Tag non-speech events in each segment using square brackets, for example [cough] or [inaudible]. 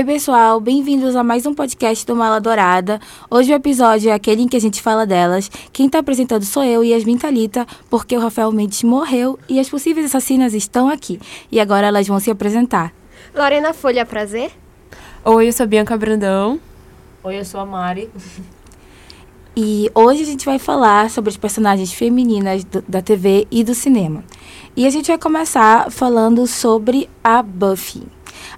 Oi, pessoal, bem-vindos a mais um podcast do Mala Dourada. Hoje o episódio é aquele em que a gente fala delas. Quem está apresentando sou eu, Yasmin Talita, porque o Rafael Mendes morreu e as possíveis assassinas estão aqui. E agora elas vão se apresentar. Lorena Folha, prazer. Oi, eu sou Bianca Brandão. Oi, eu sou a Mari. E hoje a gente vai falar sobre as personagens femininas do, da TV e do cinema. E a gente vai começar falando sobre a Buffy,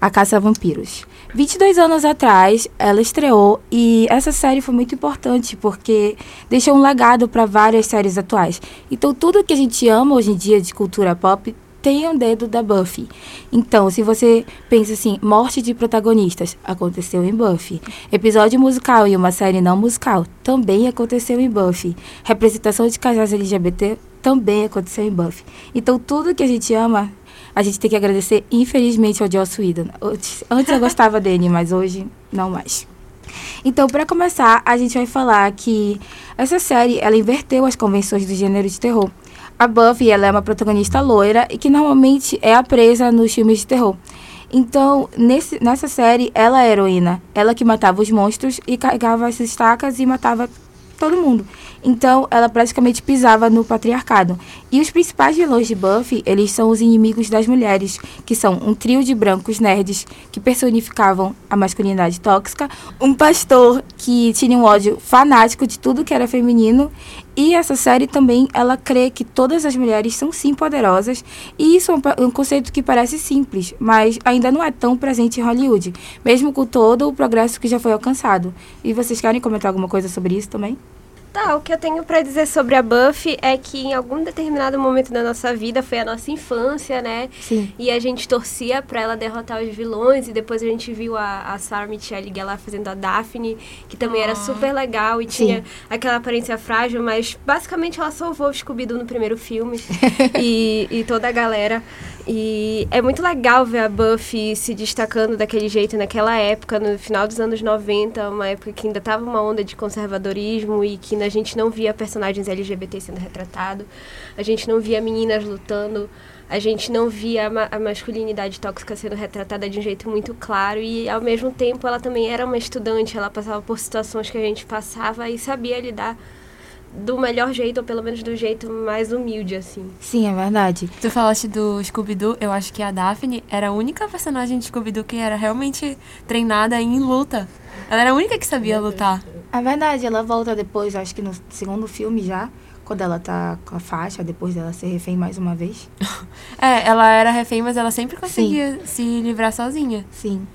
a Caça a Vampiros. 22 anos atrás, ela estreou e essa série foi muito importante porque deixou um legado para várias séries atuais. Então, tudo que a gente ama hoje em dia de cultura pop tem um dedo da Buffy. Então, se você pensa assim, morte de protagonistas, aconteceu em Buffy. Episódio musical e uma série não musical, também aconteceu em Buffy. Representação de casais LGBT, também aconteceu em Buffy. Então, tudo que a gente ama, a gente tem que agradecer, infelizmente, ao Joss Whedon. Antes eu gostava [laughs] dele, mas hoje não mais. Então, para começar, a gente vai falar que essa série, ela inverteu as convenções do gênero de terror. A Buffy, ela é uma protagonista loira e que normalmente é a presa nos filmes de terror. Então, nesse, nessa série, ela é a heroína. Ela que matava os monstros e carregava as estacas e matava todo mundo. Então, ela praticamente pisava no patriarcado. E os principais vilões de Buffy, eles são os inimigos das mulheres, que são um trio de brancos nerds que personificavam a masculinidade tóxica, um pastor que tinha um ódio fanático de tudo que era feminino, e essa série também, ela crê que todas as mulheres são sim poderosas, e isso é um, conceito que parece simples, mas ainda não é tão presente em Hollywood, mesmo com todo o progresso que já foi alcançado. E vocês querem comentar alguma coisa sobre isso também? Tá, o que eu tenho para dizer sobre a Buffy é que em algum determinado momento da nossa vida foi a nossa infância, né? Sim. E a gente torcia para ela derrotar os vilões e depois a gente viu a, a Sarah Michelle Gellar fazendo a Daphne, que também era super legal e Sim. tinha aquela aparência frágil, mas basicamente ela salvou o Scooby-Doo no primeiro filme [laughs] e, e toda a galera. E é muito legal ver a Buffy se destacando daquele jeito naquela época, no final dos anos 90, uma época que ainda tava uma onda de conservadorismo e que a gente não via personagens LGBT sendo retratados, a gente não via meninas lutando, a gente não via a, ma a masculinidade tóxica sendo retratada de um jeito muito claro e ao mesmo tempo ela também era uma estudante, ela passava por situações que a gente passava e sabia lidar do melhor jeito, ou pelo menos do jeito mais humilde, assim. Sim, é verdade. Tu falaste do Scooby-Doo, eu acho que a Daphne era a única personagem de Scooby-Doo que era realmente treinada em luta. Ela era a única que sabia lutar. É verdade, ela volta depois, acho que no segundo filme já, quando ela tá com a faixa, depois dela ser refém mais uma vez. [laughs] É, ela era refém, mas ela sempre conseguia Sim. se livrar sozinha. Sim.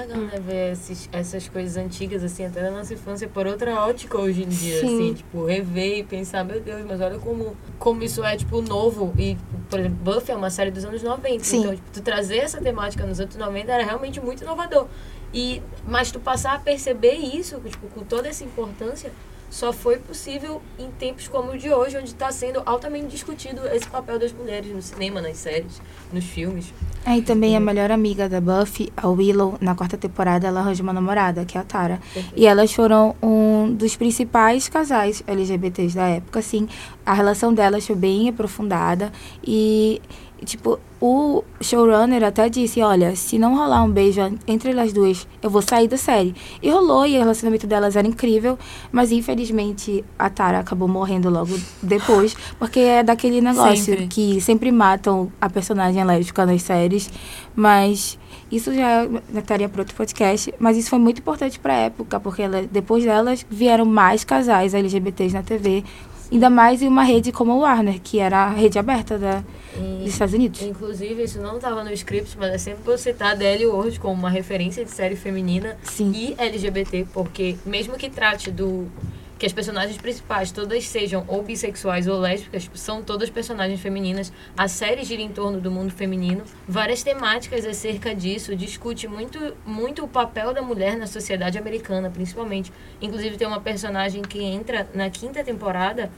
Legal, né? Ver esses, essas coisas antigas, assim, até da nossa infância, por outra ótica hoje em dia, Sim. assim, tipo, rever e pensar, meu Deus, mas olha como, como isso é, tipo, novo. E, por exemplo, Buffy é uma série dos anos 90. Sim. Então, tipo, tu trazer essa temática nos anos 90 era realmente muito inovador. E, mas tu passar a perceber isso, tipo, com toda essa importância, só foi possível em tempos como o de hoje, onde está sendo altamente discutido esse papel das mulheres no cinema, nas séries, nos filmes. É, e também a melhor amiga da Buffy, a Willow, na quarta temporada, ela arranja uma namorada, que é a Tara. Perfeito. E elas foram um dos principais casais LGBTs da época, assim. A relação delas foi bem aprofundada e, tipo, o showrunner até disse, olha, se não rolar um beijo entre elas duas, eu vou sair da série. E rolou, e o relacionamento delas era incrível, mas infelizmente a Tara acabou morrendo logo depois, porque é daquele negócio Sempre. que sempre matam a personagem lésbica nas séries, mas isso já estaria para outro podcast, mas isso foi muito importante para a época, porque ela, depois delas vieram mais casais LGBTs na TV, ainda mais em uma rede como a Warner, que era a rede aberta da, E- dos Estados Unidos. Inclusive, isso não estava no script, mas é sempre bom citar a Adele Ward como uma referência de série feminina Sim. e LGBT, porque mesmo que trate do que as personagens principais todas sejam ou bissexuais ou lésbicas, tipo, são todas personagens femininas. A série gira em torno do mundo feminino. Várias temáticas acerca disso, discute muito, muito o papel da mulher na sociedade americana, principalmente. Inclusive tem uma personagem que entra na quinta temporada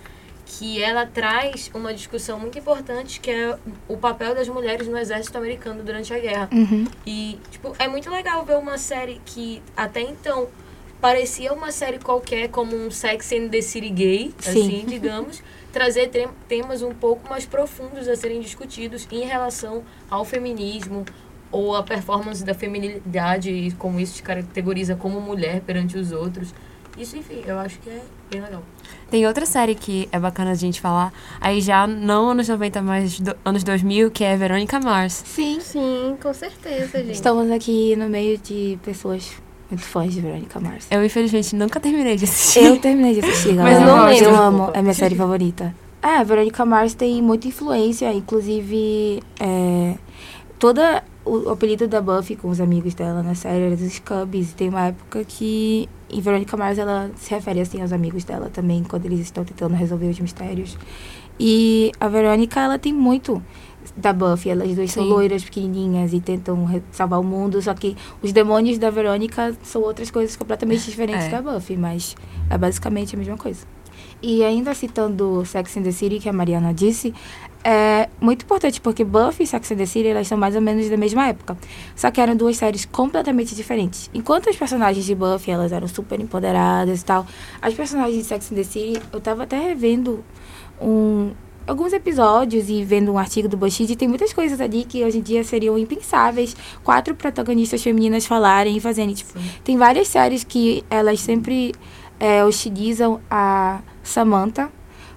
que ela traz uma discussão muito importante que é o papel das mulheres no exército americano durante a guerra. Uhum. E, tipo, é muito legal ver uma série que até então parecia uma série qualquer, como um Sex and the City gay, Sim. assim, digamos, [laughs] trazer tem- temas um pouco mais profundos a serem discutidos em relação ao feminismo, ou a performance da feminilidade e como isso te categoriza como mulher perante os outros. Isso, enfim, eu acho que é bem legal. Tem outra série que é bacana a gente falar, aí já não anos 90, mas do, anos 2000, que é Verônica Mars. Sim. Sim, com certeza, gente. Estamos aqui no meio de pessoas muito fãs de Verônica Mars. Eu, infelizmente, nunca terminei de assistir. Eu terminei de assistir, [laughs] Mas galera. não lembro. Eu amo, é minha série favorita. É, Verônica Mars tem muita influência, inclusive é, toda o, o apelido da Buffy com os amigos dela na série era dos Cubs. E tem uma época que em Verônica Mars ela se refere assim aos amigos dela também, quando eles estão tentando resolver os mistérios. E a Verônica, ela tem muito da Buffy. Elas duas são Sim. loiras, pequenininhas e tentam salvar o mundo. Só que os demônios da Verônica são outras coisas completamente [laughs] diferentes É. da Buffy, mas é basicamente a mesma coisa. E ainda citando Sex and the City, que a Mariana disse, é muito importante porque Buffy e Sex and the City, elas são mais ou menos da mesma época. Só que eram duas séries completamente diferentes. Enquanto as personagens de Buffy, elas eram super empoderadas e tal, as personagens de Sex and the City, eu tava até revendo um, alguns episódios e vendo um artigo do BuzzFeed, tem muitas coisas ali que hoje em dia seriam impensáveis quatro protagonistas femininas falarem e fazerem. Tipo, tem várias séries que elas sempre é, hostilizam a Samantha,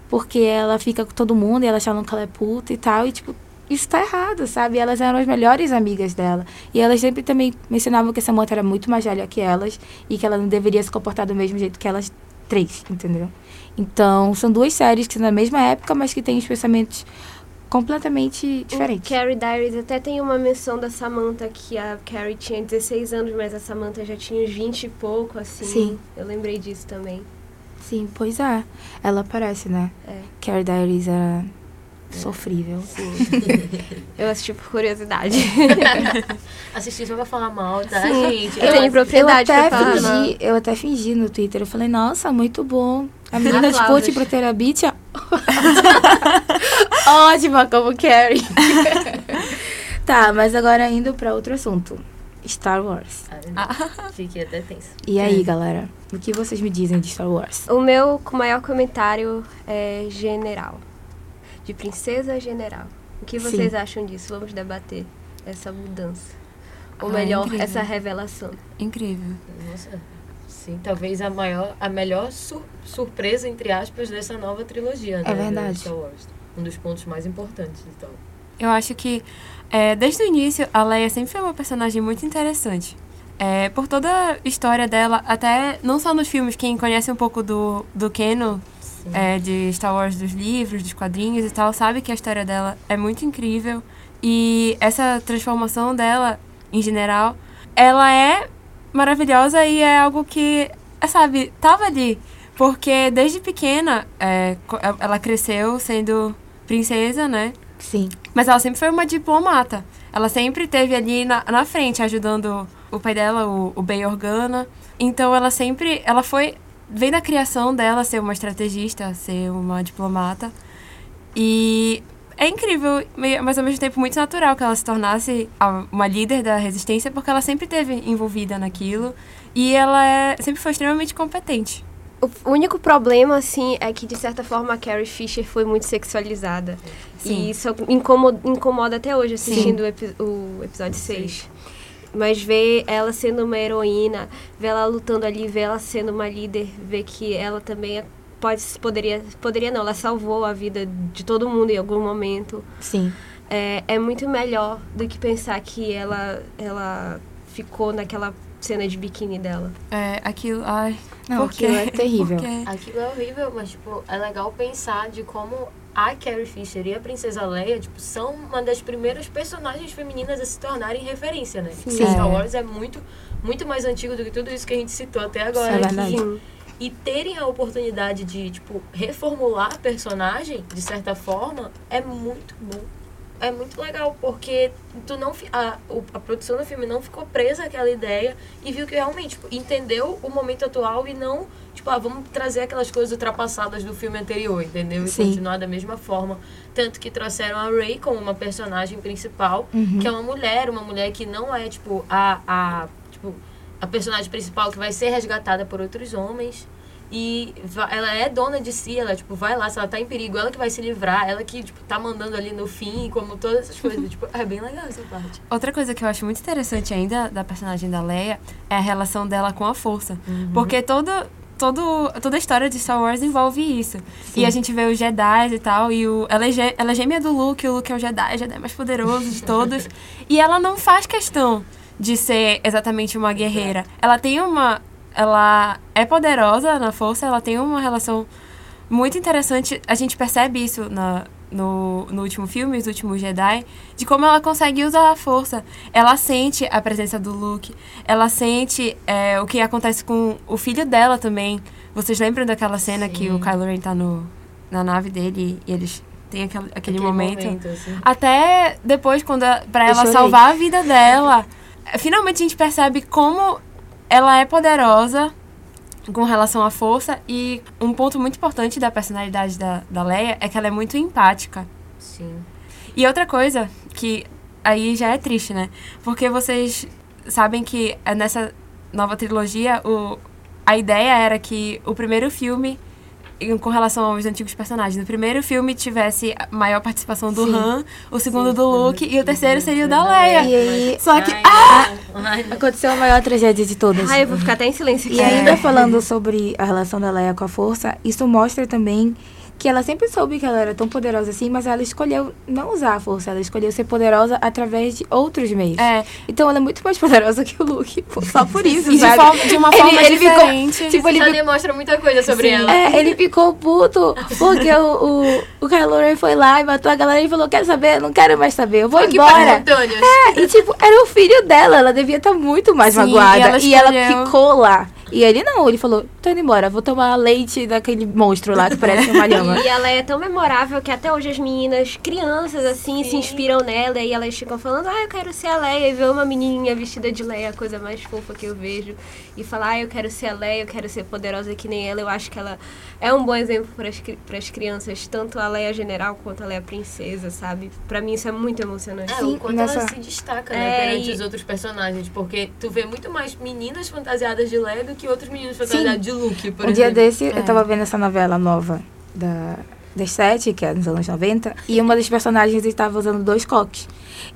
porque ela fica com todo mundo e elas falam que ela é puta e tal, e tipo, isso tá errado, sabe? Elas eram as melhores amigas dela. E elas sempre também mencionavam que a Samantha era muito mais velha que elas e que ela não deveria se comportar do mesmo jeito que elas três, entendeu? Então, são duas séries que são da mesma época, mas que têm os pensamentos completamente diferentes. O Carrie Diaries até tem uma menção da Samantha que a Carrie tinha 16 anos, mas a Samantha já tinha uns 20 e pouco, assim. Sim. Eu lembrei disso também. Sim, pois é. Ela aparece, né? É. Carrie Diaries era sofrível. [laughs] Eu assisti por curiosidade. [laughs] Assistir só pra falar mal, tá, Sim. gente? Eu tenho propriedade eu até pra falar. fingi, Eu até fingi no Twitter. Eu falei, nossa, muito bom. A menina de. Put pro Terabit. Ótima como Carrie. [laughs] tá, mas agora indo pra outro assunto. Star Wars. Ah, Fiquei até tensa. E aí, galera? O que vocês me dizem de Star Wars? O meu com maior comentário é general. De princesa a general. O que Sim. vocês acham disso? Vamos debater essa mudança. Ou Ah, melhor, incrível. essa revelação. Incrível. Nossa, sim, talvez a maior, a melhor sur- surpresa, entre aspas, dessa nova trilogia, né? É verdade. Star Wars. Um dos pontos mais importantes, então. Eu acho que, é, desde o início, a Leia sempre foi uma personagem muito interessante. É, por toda a história dela, até não só nos filmes, quem conhece um pouco do, do Sim. é, de Star Wars, dos livros, dos quadrinhos e tal, sabe que a história dela é muito incrível. E essa transformação dela, em geral, ela é maravilhosa e é algo que, é, sabe, tava ali. Porque desde pequena, é, ela cresceu sendo princesa, né? Sim. Mas ela sempre foi uma diplomata. Ela sempre esteve ali na, na frente, ajudando o pai dela, o, o Bey Organa. Então ela sempre. Ela foi. Vem da criação dela ser uma estrategista, ser uma diplomata. E é incrível, mas ao mesmo tempo muito natural que ela se tornasse uma líder da resistência, porque ela sempre esteve envolvida naquilo. E ela é, sempre foi extremamente competente. O único problema, assim, é que, de certa forma, a Carrie Fisher foi muito sexualizada. Sim. E isso incomoda, incomoda até hoje, assistindo o, epi- o episódio 6. Mas ver ela sendo uma heroína, ver ela lutando ali, ver ela sendo uma líder, ver que ela também é- pode, poderia... Poderia não, ela salvou a vida de todo mundo em algum momento. Sim. É, é muito melhor do que pensar que ela, ela ficou naquela cena de biquíni dela. É, aquilo. Ai. Não, por quê? aquilo é terrível. Por quê? Aquilo é horrível, mas, tipo, é legal pensar de como a Carrie Fisher e a Princesa Leia, tipo, são uma das primeiras personagens femininas a se tornarem referência, né? Sim. Star É. Wars é muito, muito mais antigo do que tudo isso que a gente citou até agora. É. Sim. E terem a oportunidade de, tipo, reformular a personagem, de certa forma, é muito bom. É muito legal, porque tu não, a, a produção do filme não ficou presa àquela ideia e viu que realmente tipo, entendeu o momento atual e não, tipo, ah, vamos trazer aquelas coisas ultrapassadas do filme anterior, entendeu? E Sim. continuar da mesma forma. Tanto que trouxeram a Rey como uma personagem principal, Uhum. que é uma mulher, uma mulher que não é, tipo, a, a, tipo, a personagem principal que vai ser resgatada por outros homens. E ela é dona de si, ela, tipo, vai lá, se ela tá em perigo, ela que vai se livrar, ela que, tipo, tá mandando ali no fim, como todas essas coisas. tipo, é bem legal essa parte. Outra coisa que eu acho muito interessante ainda da personagem da Leia é a relação dela com a força. Porque todo, todo, toda a história de Star Wars envolve isso. E a gente vê os Jedi e tal, e o, ela, é gê- ela é gêmea do Luke, o Luke é o Jedi, o Jedi mais poderoso de todos. [laughs] e ela não faz questão de ser exatamente uma guerreira. Ela tem uma. Ela é poderosa na força, ela tem uma relação muito interessante. A gente percebe isso na, no, no último filme, Os Últimos Jedi, de como ela consegue usar a força. Ela sente a presença do Luke, ela sente é, o que acontece com o filho dela também. Vocês lembram daquela cena que o Kylo Ren tá no, na nave dele e eles têm aquele, aquele, momento? assim. Até depois, quando a, pra Eu ela chorei. salvar a vida dela, finalmente a gente percebe como ela é poderosa com relação à força e um ponto muito importante da personalidade da, da Leia é que ela é muito empática. Sim. E outra coisa que aí já é triste, né? Porque vocês sabem que eh, nessa nova trilogia o, a ideia era que o primeiro filme com relação aos antigos personagens. No primeiro filme tivesse a maior participação do Sim. Han, o segundo do Luke e o terceiro seria o da Leia. E aí Só que Ai, ah. Ai, aconteceu a maior tragédia de todas. Ai, eu vou ficar até em silêncio aqui. E ainda falando sobre a relação da Leia com a força, isso mostra também que ela sempre soube que ela era tão poderosa assim, mas ela escolheu não usar a força, ela escolheu ser poderosa através de outros meios. é, Então ela é muito mais [laughs] poderosa que o Luke, só por isso, e de, sabe? forma- de uma Ele- forma ele ficou- diferente. tipo, ele Já demonstra muita coisa sobre Sim. ela. É, ele ficou puto porque o, o, o Kylo Ren foi lá e matou a galera e falou, quer saber? Não quero mais saber, eu vou Aqui embora. É, e tipo, era o filho dela, ela devia estar muito mais Sim, magoada. e ela E ela ficou lá. E ele não, ele falou, tô indo embora, vou tomar leite daquele monstro lá que parece uma lhama. [laughs] E ela é tão memorável que até hoje as meninas, crianças assim, se inspiram nela e elas ficam falando, ah, eu quero ser a Leia. E ver uma menininha vestida de Leia, a coisa mais fofa que eu vejo. E falar, ah, eu quero ser a Leia, eu quero ser poderosa que nem ela. Eu acho que ela é um bom exemplo para as crianças, tanto a Leia General quanto a Leia Princesa, sabe? Pra mim isso é muito emocionante. É, Sim, o quanto nessa- ela se destaca, É, né, perante e- os outros personagens. Porque tu vê muito mais meninas fantasiadas de Leia do que outros meninos fantasiados de Luke, por um dia exemplo. desse, É. eu tava vendo essa novela nova da, das sete, que é nos anos 90, e uma das personagens estava usando dois coques.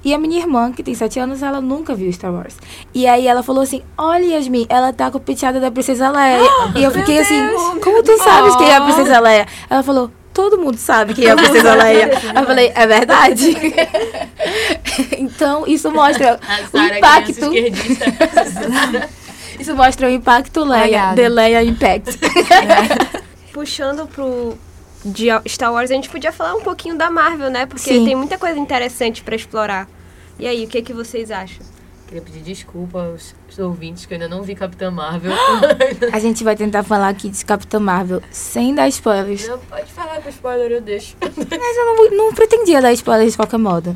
E a minha irmã, que tem sete anos, ela nunca viu Star Wars. E aí ela falou assim, olha Yasmin, ela tá com o penteado da Princesa Leia. [gasps] e eu fiquei assim, como tu sabes quem é a Princesa Leia? Ela falou, todo mundo sabe quem é a Princesa [laughs] Leia. Eu falei, é verdade? [laughs] então, isso mostra A o Sarah, impacto. [laughs] Isso mostra o impacto Leia. The Leia Impact. [laughs] Puxando pro de Star Wars, a gente podia falar um pouquinho da Marvel, né? Porque Sim. tem muita coisa interessante pra explorar. E aí, o que, que vocês acham? Queria pedir desculpa aos, aos ouvintes que eu ainda não vi Capitã Marvel. [gasps] A gente vai tentar falar aqui de Capitã Marvel sem dar spoilers. não pode falar com spoiler, eu deixo. [laughs] Mas eu não, não pretendia dar spoilers de qualquer modo.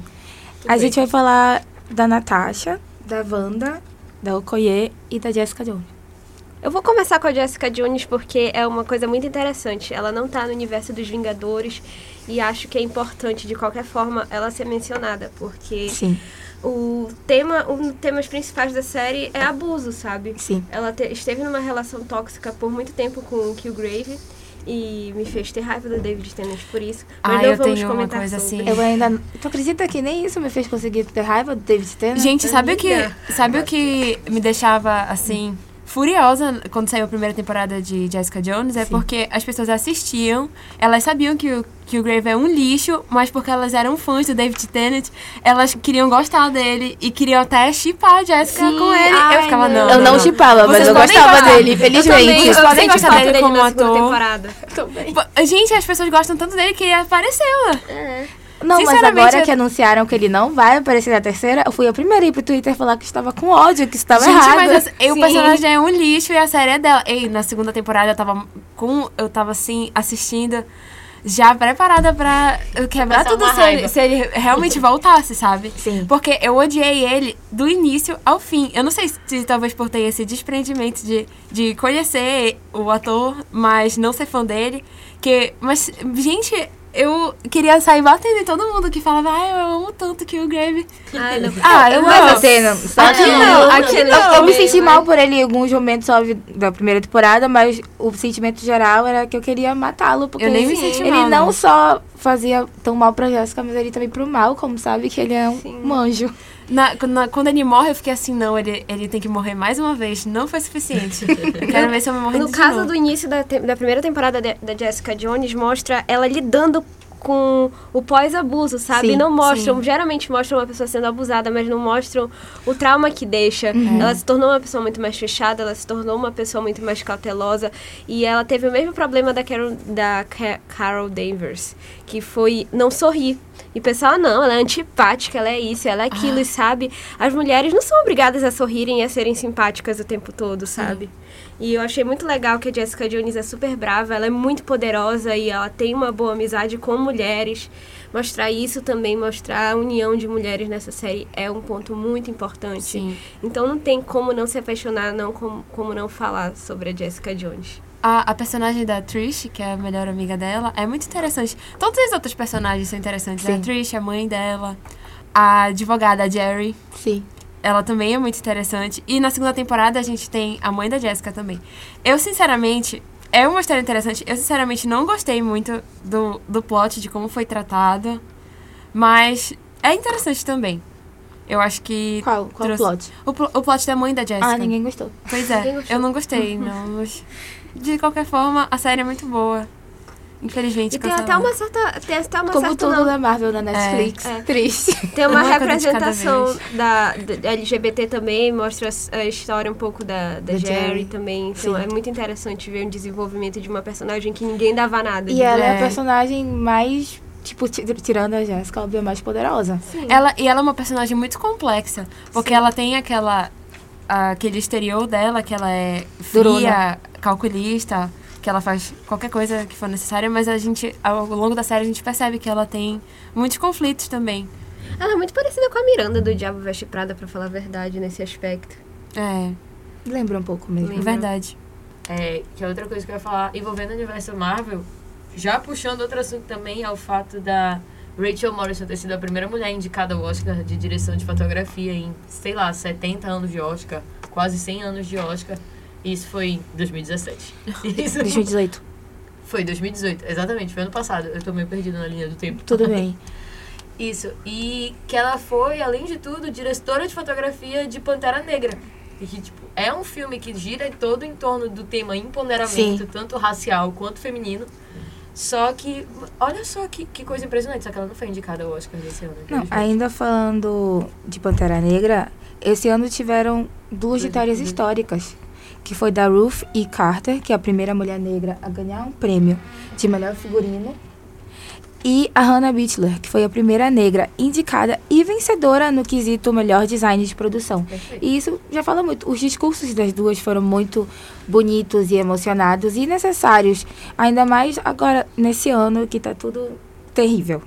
a bem. gente vai falar da Natasha, da Wanda, da Okoye e da Jessica Jones. Eu vou começar com a Jessica Jones porque é uma coisa muito interessante. Ela não tá no universo dos Vingadores e acho que é importante, de qualquer forma, ela ser mencionada. Porque Sim, o tema, um dos temas principais da série é abuso, sabe? sim. Ela te- esteve numa relação tóxica por muito tempo com o Killgrave e me fez ter raiva do David Tennant por isso. Mas Ah, não eu vamos tenho uma comentar coisa sobre. assim. Eu ainda. Tu acredita que nem isso me fez conseguir ter raiva do David Tennant? Gente, sabe o que, Amiga. sabe o que me deixava assim furiosa quando saiu a primeira temporada de Jessica Jones? É Sim. porque as pessoas assistiam, elas sabiam que o que o Grave é um lixo, mas porque elas eram fãs do David Tennant, elas queriam gostar dele e queriam até chipar a Jessica Sim, com ele. ai, eu ficava, não. Eu não chipava, mas eu gostava gostar. dele, Eu também, felizmente. eu Vocês podem gostar dele como ator. temporada. Gente, as pessoas gostam tanto dele que ele apareceu. É. Não, mas agora eu- que anunciaram que ele não vai aparecer na terceira, eu fui a primeira a ir pro Twitter falar que estava com ódio, que estava Gente, errado. mas as- e o personagem é um lixo e a série é dela. Ei, na segunda temporada eu tava com. Eu tava assim, assistindo, já preparada pra quebrar Passar tudo se ele, se ele realmente voltasse, sabe? Sim. Porque eu odiei ele do início ao fim. Eu não sei se talvez por ter esse desprendimento de, de conhecer o ator, mas não ser fã dele. Que, mas, gente, eu queria sair batendo em todo mundo que falava, ai, eu amo tanto que o Grave. Ai, não. Ah, eu não. a cena, só Aqui que- não, aqui Eu- não. Eu, me senti Mas- mal por ele em alguns momentos só da primeira temporada, mas o sentimento geral era que eu queria matá-lo. Porque Eu nem me ele- senti ele mal, não não. só fazia tão mal pra Jéssica, mas ele também pro mal, como sabe que ele é um, Sim. um anjo. Na- na- quando ele morre, eu fiquei assim, não, ele, ele tem que morrer mais uma vez. Não foi suficiente. Eu quero ver se eu me morrer No de caso novo. do início da, te- da primeira temporada de- da Jessica Jones, mostra ela lidando com o pós-abuso, sabe? Sim, não mostram, sim. geralmente mostram uma pessoa sendo abusada, mas não mostram o trauma que deixa. Uhum. Ela se tornou uma pessoa muito mais fechada, ela se tornou uma pessoa muito mais cautelosa. E ela teve o mesmo problema da Carol, da Ca- Carol Danvers, que foi não sorrir. E o pessoal, não, ela é antipática, ela é isso, ela é aquilo, e sabe? As mulheres não são obrigadas a sorrirem e a serem simpáticas o tempo todo, sabe? E eu achei muito legal que a Jessica Jones é super brava, ela é muito poderosa e ela tem uma boa amizade com mulheres. Mostrar isso também, mostrar a união de mulheres nessa série é um ponto muito importante. Sim. Então não tem como não se apaixonar, não como, como não falar sobre a Jessica Jones. A, a personagem da Trish, que é a melhor amiga dela, é muito interessante. Todos os outros personagens são interessantes. Sim. A Trish, a mãe dela, a advogada a Jerry, Sim. ela também é muito interessante. E na segunda temporada a gente tem a mãe da Jessica também. Eu, sinceramente, é uma história interessante. Eu, sinceramente, não gostei muito do, do plot, de como foi tratado. Mas é interessante também. Eu acho que. Qual, qual o trouxe- plot? O, pl- o plot da mãe da Jessica. Ah, ninguém gostou. Pois é, gostou. eu não gostei, não. [laughs] De qualquer forma, a série é muito boa. Infelizmente, E tem até uma certa. Tem até uma Como certa. tudo não, da Marvel na Netflix. É. Triste. Tem uma Uma coisa de cada representação da, da LGBT também, mostra a- a história um pouco da, da Da Jerry, Jerry. também. Então Sim. é muito interessante ver o desenvolvimento de uma personagem que ninguém dava nada. E ela é a É. personagem mais, tipo, ti- tirando a Jéssica, óbvio, a mais poderosa. Sim. Ela, e ela é uma personagem muito complexa. Porque ela tem aquela. Aquele exterior dela, que ela é fria, Durona. calculista, que ela faz qualquer coisa que for necessária, mas a gente, ao longo da série, a gente percebe que ela tem muitos conflitos também. Ela é muito parecida com a Miranda do Diabo Veste Prada, pra falar a verdade, nesse aspecto. É, Lembra um pouco mesmo. é Lembra. verdade. É, que é outra coisa que eu ia falar, envolvendo o universo Marvel, já puxando outro assunto também, é o fato da Rachel Morrison ter sido a primeira mulher indicada ao Oscar de direção de fotografia em, sei lá, 70 anos de Oscar, quase 100 anos de Oscar. E isso foi em 2017. Isso 2018. foi 2018, exatamente, foi ano passado. Eu tô meio perdida na linha do tempo. Tudo [laughs] bem. Isso. E que ela foi, além de tudo, diretora de fotografia de Pantera Negra. E que, tipo, é um filme que gira todo em torno do tema empoderamento, Sim. tanto racial quanto feminino. Só que, olha só que, que coisa impressionante, só que ela não foi indicada ao Oscar desse ano. Não, ainda falando de Pantera Negra, esse ano tiveram duas vitórias históricas, que foi da Ruth E. Carter, que é a primeira mulher negra a ganhar um prêmio de melhor figurino, e a Hannah Bichler, que foi a primeira negra indicada e vencedora no quesito melhor design de produção. Perfeito. E isso já fala muito. Os discursos das duas foram muito bonitos e emocionados e necessários. Ainda mais agora, nesse ano, que tá tudo terrível.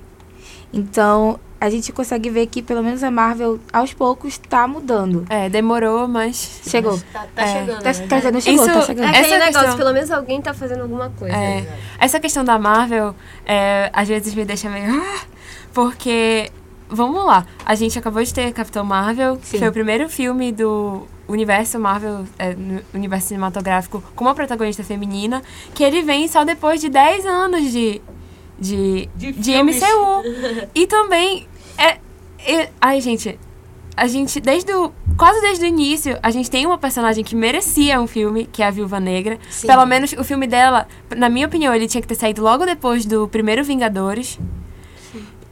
Então, a gente consegue ver que pelo menos a Marvel, aos poucos, tá mudando. É, demorou, mas. Chegou. Tá, tá É. chegando, Tá, né? tá chegou, Isso- tá chegando. Aquele negócio, questão- pelo menos alguém tá fazendo alguma coisa. É, essa questão da Marvel, é, às vezes me deixa meio. "Ah", Porque, vamos lá, a gente acabou de ter Capitão Marvel, que foi o primeiro filme do universo Marvel, é, universo cinematográfico, com uma protagonista feminina, que ele vem só depois de 10 anos de, de, De de. MCU. e também, é, é- ai gente, a gente, desde o, quase desde o início, a gente tem uma personagem que merecia um filme, que é a Viúva Negra. Sim. Pelo menos o filme dela, na minha opinião, ele tinha que ter saído logo depois do primeiro Vingadores.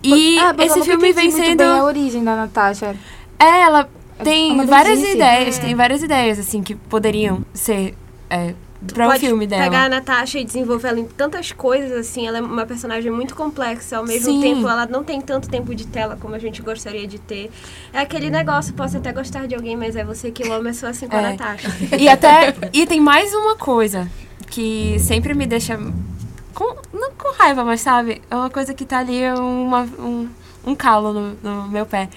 E Ah, esse filme vem sendo. a origem da Natasha. É, ela É tem várias ideias, É. tem várias ideias, assim, que poderiam ser é, pra o filme dela. pegar a Natasha e desenvolver ela em tantas coisas, assim, ela é uma personagem muito complexa, ao mesmo Sim. tempo ela não tem tanto tempo de tela como a gente gostaria de ter. É aquele negócio, posso até gostar de alguém, mas é você que eu sou assim com a É. Natasha. [laughs] E até. E tem mais uma coisa que sempre me deixa. Com, não com raiva, mas sabe? É uma coisa que tá ali, uma, um, um calo no, no meu pé.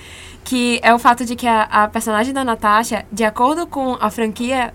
Que é o fato de que a, a personagem da Natasha, de acordo com a franquia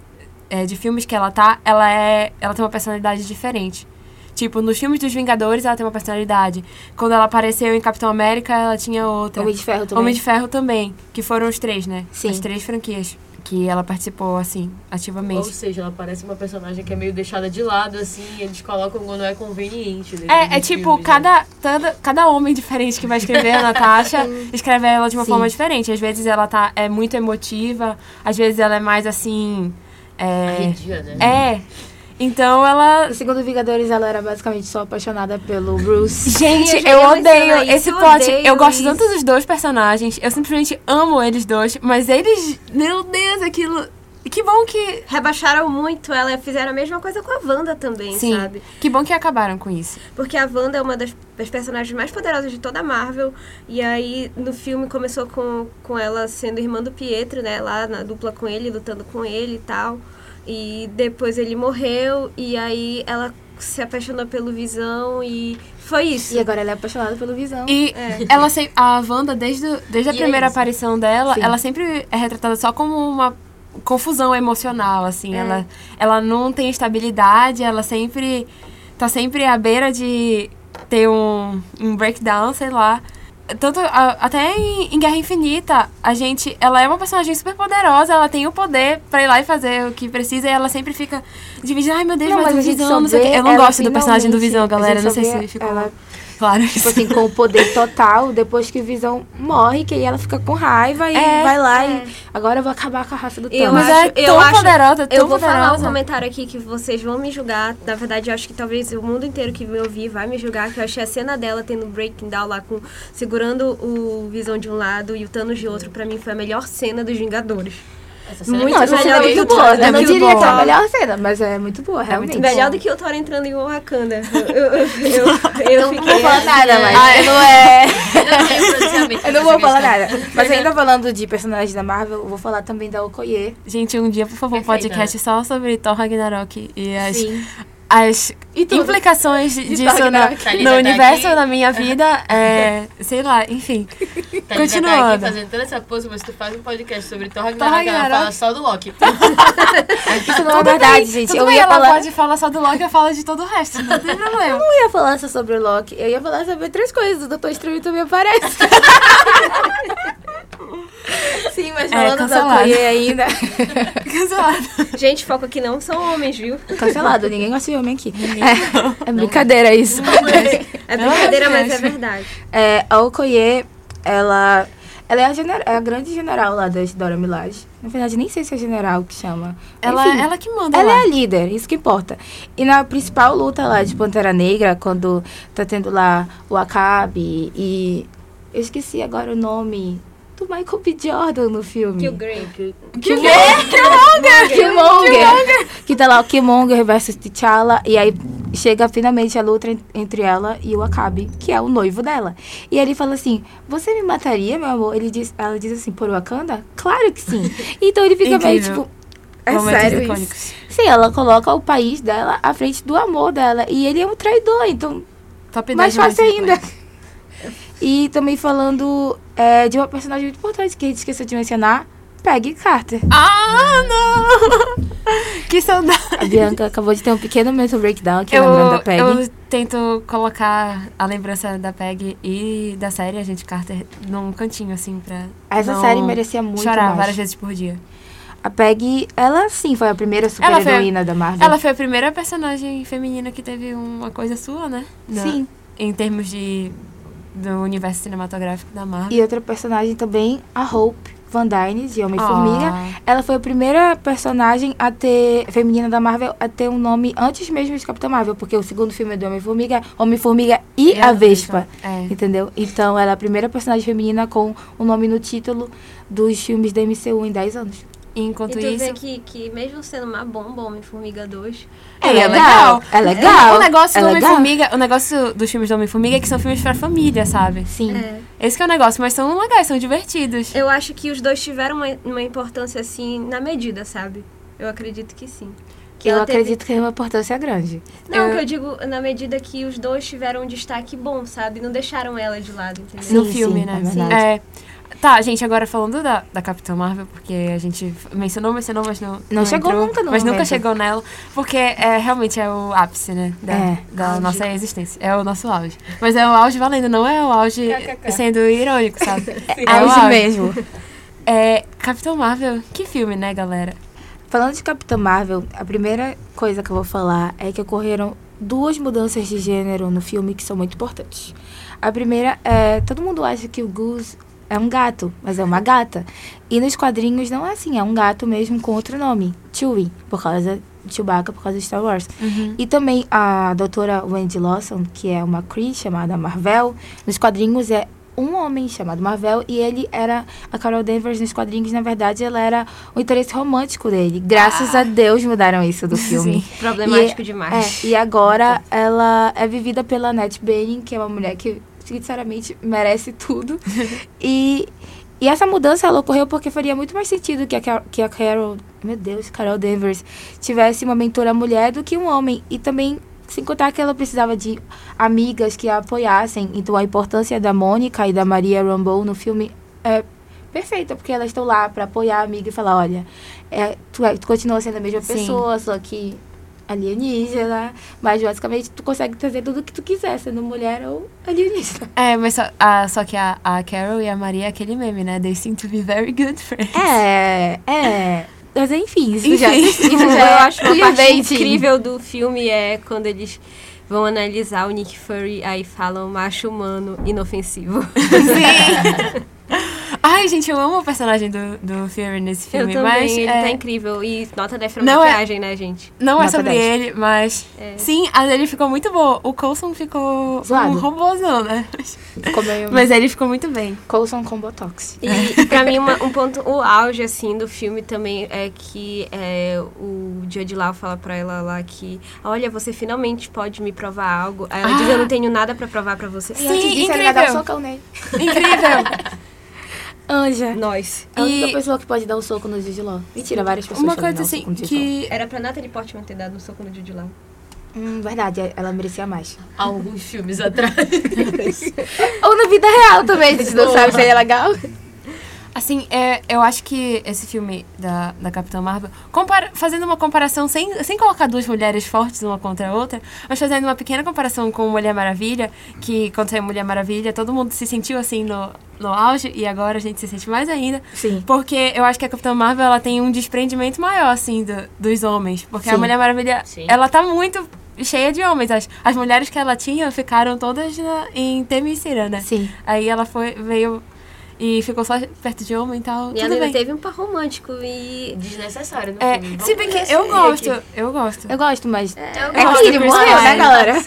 é, de filmes que ela tá, ela é. Ela tem uma personalidade diferente. Tipo, nos filmes dos Vingadores ela tem uma personalidade. Quando ela apareceu em Capitão América, ela tinha outra. Homem de Ferro também. Homem de Ferro também, que foram os três, né? Sim. As três franquias que ela participou, assim, Ou ativamente. seja, ela parece uma personagem que é meio deixada de lado, assim, e eles colocam quando é conveniente. né, É, é tipo, filmes, né? cada, cada, cada homem diferente que vai escrever a Natasha, [laughs] escreve ela de uma Sim. forma diferente. Às vezes ela tá, é muito emotiva, às vezes ela é mais assim. É. Arredia, né? é. Então ela. No segundo Vingadores, ela era basicamente só apaixonada pelo Bruce. [laughs] Gente, eu eu odeio esse isso, plot. odeio Eu gosto isso. tanto dos dois personagens. Eu simplesmente amo eles dois. Mas eles. Meu Deus, aquilo. Que bom que. Rebaixaram muito ela, fizeram a mesma coisa com a Wanda também, Sim. sabe? Que bom que acabaram com isso. Porque a Wanda é uma das, das personagens mais poderosas de toda a Marvel. E aí, no filme, começou com, com ela sendo irmã do Pietro, né? Lá na dupla com ele, lutando com ele e tal. E depois ele morreu. E aí ela se apaixonou pelo Visão e foi isso. E agora ela é apaixonada pelo Visão. E É. ela se, a Wanda, desde, desde a E é primeira isso. aparição dela, Sim. ela sempre é retratada só como uma confusão emocional, assim. É. Ela, ela não tem estabilidade, ela sempre tá sempre à beira de ter um, um breakdown, sei lá. Tanto, a- até em, em Guerra Infinita, a gente, ela é uma personagem super poderosa, ela tem o poder pra ir lá e fazer o que precisa, e ela sempre fica dividida, ai meu Deus, Não, mas, mas o Visão, não sei o vê Eu não gosto do personagem do Visão, galera, não sei se ficou ela- claro. Tipo assim, com o poder total, depois que o Visão morre, que aí ela fica com raiva e É, vai lá é. e agora eu vou acabar com a raça do Eu Thanos. Mas acho- é eu tão acho- poderosa, tão Eu vou falar um poderosa. comentário aqui que vocês vão me julgar. Na verdade, eu acho que talvez o mundo inteiro que me ouvir vai me julgar. Que eu achei a cena dela tendo breaking down lá, com, segurando o Visão de um lado e o Thanos de outro. Pra mim, foi a melhor cena dos Vingadores. Essa cena Muito Não, essa cena é melhor muito do que o boa. Thor, Eu não muito diria que é a melhor cena, mas é muito boa, realmente. Melhor do que o Thor entrando em Wakanda. Eu, eu, eu, eu, [laughs] eu Não fiquei... vou falar nada, mas Ah, eu não é... [laughs] Eu não tenho pronunciamento Eu não vou falar questão. nada. Mas ainda falando de personagens da Marvel, eu vou falar também da Okoye. Gente, um dia, por favor, um podcast só sobre Thor Ragnarok e as, Sim. As E implicações De disso Thor no, tá universo, na minha vida. É, sei lá, enfim. [laughs] Tá Continuando. aqui fazendo toda essa pose, mas tu faz um podcast sobre Thor Ragnarok, ela fala só do Loki. [laughs] Isso não é verdade, gente. Tudo Eu bem, ia ela falar... pode falar só do Loki, eu falo de todo o resto, não tem problema. não ia falar só sobre o Loki. Eu ia falar sobre outras coisas. O Doutor Estranho também aparece. [laughs] Sim, mas É, falando da cancelado. Okoye ainda... Cancelado. Gente, foco aqui não são homens, viu? Cancelado, ninguém gosta de homem aqui. É, é brincadeira isso. É brincadeira, Ai, mas é verdade. É, a Okoye, ela, ela é, a, gener- é a grande general lá da Dora Milaje. Na verdade, nem sei se é general que chama. Ela, Enfim, ela que manda ela lá. é a líder, isso que importa. E na principal luta lá de Pantera Negra, quando tá tendo lá o Acabe e... Eu esqueci agora o nome do Michael B. Jordan no filme. Killgrave. Killmonger! Killmonger! Que tá lá o Killmonger versus T'Challa. E aí chega finalmente a luta en- entre ela e o Acabe, que é o noivo dela. E ele fala assim, você me mataria, meu amor? Ele diz, ela diz assim, por Wakanda? Claro que sim. Então ele fica meio tipo... É Momentos sério isso? Sim, ela coloca o país dela à frente do amor dela. E ele é um traidor, então Top 10 mais fácil ainda. E também falando é, de uma personagem muito importante que a gente esqueceu de mencionar, Peggy Carter. Ah, não! [laughs] que saudade. A Bianca acabou de ter um pequeno mental breakdown aqui Eu, lembrando da Peggy. eu tento colocar a lembrança da Peg e da série Agente Carter num cantinho, assim, pra Essa não série merecia muito chorar mais. várias vezes por dia. A Peggy, ela sim foi a primeira super Ela foi- heroína da Marvel. Ela foi a primeira personagem feminina que teve uma coisa sua, né? Na- Sim. Em termos de do universo cinematográfico da Marvel. E outra personagem também, a Hope Van Dyne, de Homem-Formiga. Ah. Ela foi a primeira personagem a ter, feminina da Marvel, a ter um nome antes mesmo de Capitã Marvel, porque o segundo filme é do Homem-Formiga, Homem-Formiga e, E a, Vespa. É. Entendeu? Então, ela é a primeira personagem feminina com o nome no título dos filmes da MCU em 10 anos. Enquanto e tu isso. vê que, que mesmo sendo uma bomba, Homem-Formiga 2, É, É legal. legal. É legal. O negócio é do legal. Homem-Formiga, o negócio dos filmes do Homem-Formiga é que são filmes pra família, sabe? Sim. é, Esse que é o negócio, mas são legais, são divertidos. eu acho que os dois tiveram uma, uma importância, assim, na medida, sabe? Eu acredito que sim. Que Eu teve- acredito que tem uma importância grande. Não, Eu- que eu digo na medida que os dois tiveram um destaque bom, sabe? Não deixaram ela de lado, entendeu? no Sim, filme, sim, né? é verdade. É. Tá, gente, agora falando da, da Capitã Marvel, porque a gente mencionou, mencionou, mas não. Não chegou entrou, nunca no Mas nunca chegou nela, porque é, realmente é o ápice, né? Da, É, da auge. nossa existência. É o nosso auge. Mas é o auge valendo, não é o auge sendo irônico, sabe? [laughs] É, o Auge mesmo. É, Capitão Marvel, que filme, né, galera? Falando de Capitã Marvel, a primeira coisa que eu vou falar é que ocorreram duas mudanças de gênero no filme que são muito importantes. A primeira é, todo mundo acha que o Goose é um gato, mas é uma gata. E nos quadrinhos não é assim, é um gato mesmo com outro nome, Chewie, por causa de Chewbacca, por causa de Star Wars. E também a doutora Wendy Lawson, que é uma Kree chamada Marvel, nos quadrinhos é um homem chamado Marvel e ele era a Carol Danvers nos quadrinhos, na verdade, ela era o interesse romântico dele. Graças a Deus mudaram isso do [laughs] filme. Sim. Problemático E- demais. É, e agora ela é vivida pela Annette Bening, que é uma mulher que, sinceramente, merece tudo. [laughs] e, e essa mudança ela ocorreu porque faria muito mais sentido que a, Car- que a Carol, meu Deus, Carol Danvers, tivesse uma mentora mulher do que um homem. E também, sem contar que ela precisava de amigas que a apoiassem. Então a importância da Mônica e da Maria Rambeau no filme é perfeita, porque elas estão lá para apoiar a amiga e falar, olha, é, tu, é- tu continua sendo a mesma Sim. pessoa, só que alienígena, mas basicamente tu consegue trazer tudo o que tu quiser, sendo mulher ou alienígena. É, mas só, a, só que a, a Carol e a Maria é aquele meme, né? They seem to be very good friends. É, é. Mas enfim, isso já, Enfim. isso [laughs] Eu já acho uma já parte incrível do filme é quando eles vão analisar o Nick Fury, aí falam macho humano inofensivo. [laughs] Sim. [laughs] Ai, gente, eu amo o personagem do, do Fury nesse Eu filme, também, mas ele é, tá incrível. E nota 10 pra Não é- maquiagem, né, gente? não é Nota sobre 10. ele, mas É. sim, a dele ficou muito boa. O Coulson ficou Zoado. um robôzão, né? Ficou meio Mas ele ficou muito bem. Coulson com Botox. E [laughs] pra mim, uma- um ponto, o auge, assim, do filme também é que é, o Jude Law fala pra ela lá que, olha, você finalmente pode me provar algo. Aí ela diz, eu não tenho nada pra provar pra você. E antes disso, ele vai dar um socão nele. Incrível. [laughs] Anja. Nós. É a única E- pessoa que pode dar um soco no Jude Law. Mentira, várias pessoas Uma coisa um assim soco no Jude Law. que Era pra Natalie Portman ter dado um soco no Jude Law. Hum, verdade, ela merecia mais. Alguns filmes atrás. [laughs] Ou na vida real também, a gente não sabe se é legal. Assim, é, eu acho que esse filme da, da Capitã Marvel, compara- fazendo uma comparação sem, sem colocar duas mulheres fortes uma contra a outra, mas fazendo uma pequena comparação com Mulher Maravilha, que quando saiu Mulher Maravilha, todo mundo se sentiu assim no, no auge, e agora a gente se sente mais ainda. Sim. Porque eu acho que a Capitã Marvel ela tem um desprendimento maior, assim, do- dos homens. Porque a Sim. Mulher Maravilha, Sim. ela tá muito cheia de homens. As, as mulheres que ela tinha ficaram todas na- em Temícera, né? Sim. Aí ela foi, veio e ficou só perto de homem e tal. E tudo ela ainda bem. teve um par romântico e... Desnecessário É, filme. se bem que eu ver gosto, aqui. eu gosto. Eu gosto, mas. É, É gosto que ele morreu, né, galera?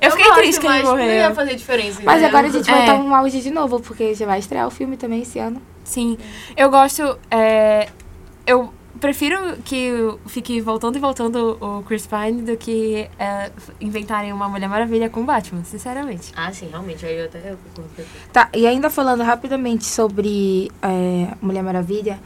Eu fiquei gosto, triste que ele mas Não ia morreu. fazer diferença. Mas entendeu? agora a gente vai É. estar um auge de novo, porque já vai estrear o filme também esse ano. Sim. Eu gosto. é, eu prefiro que fique voltando e voltando o Chris Pine do que é, inventarem uma Mulher Maravilha com Batman, sinceramente. Ah, sim, realmente. Aí eu até eu. Tá, e ainda falando rapidamente sobre é, Mulher Maravilha.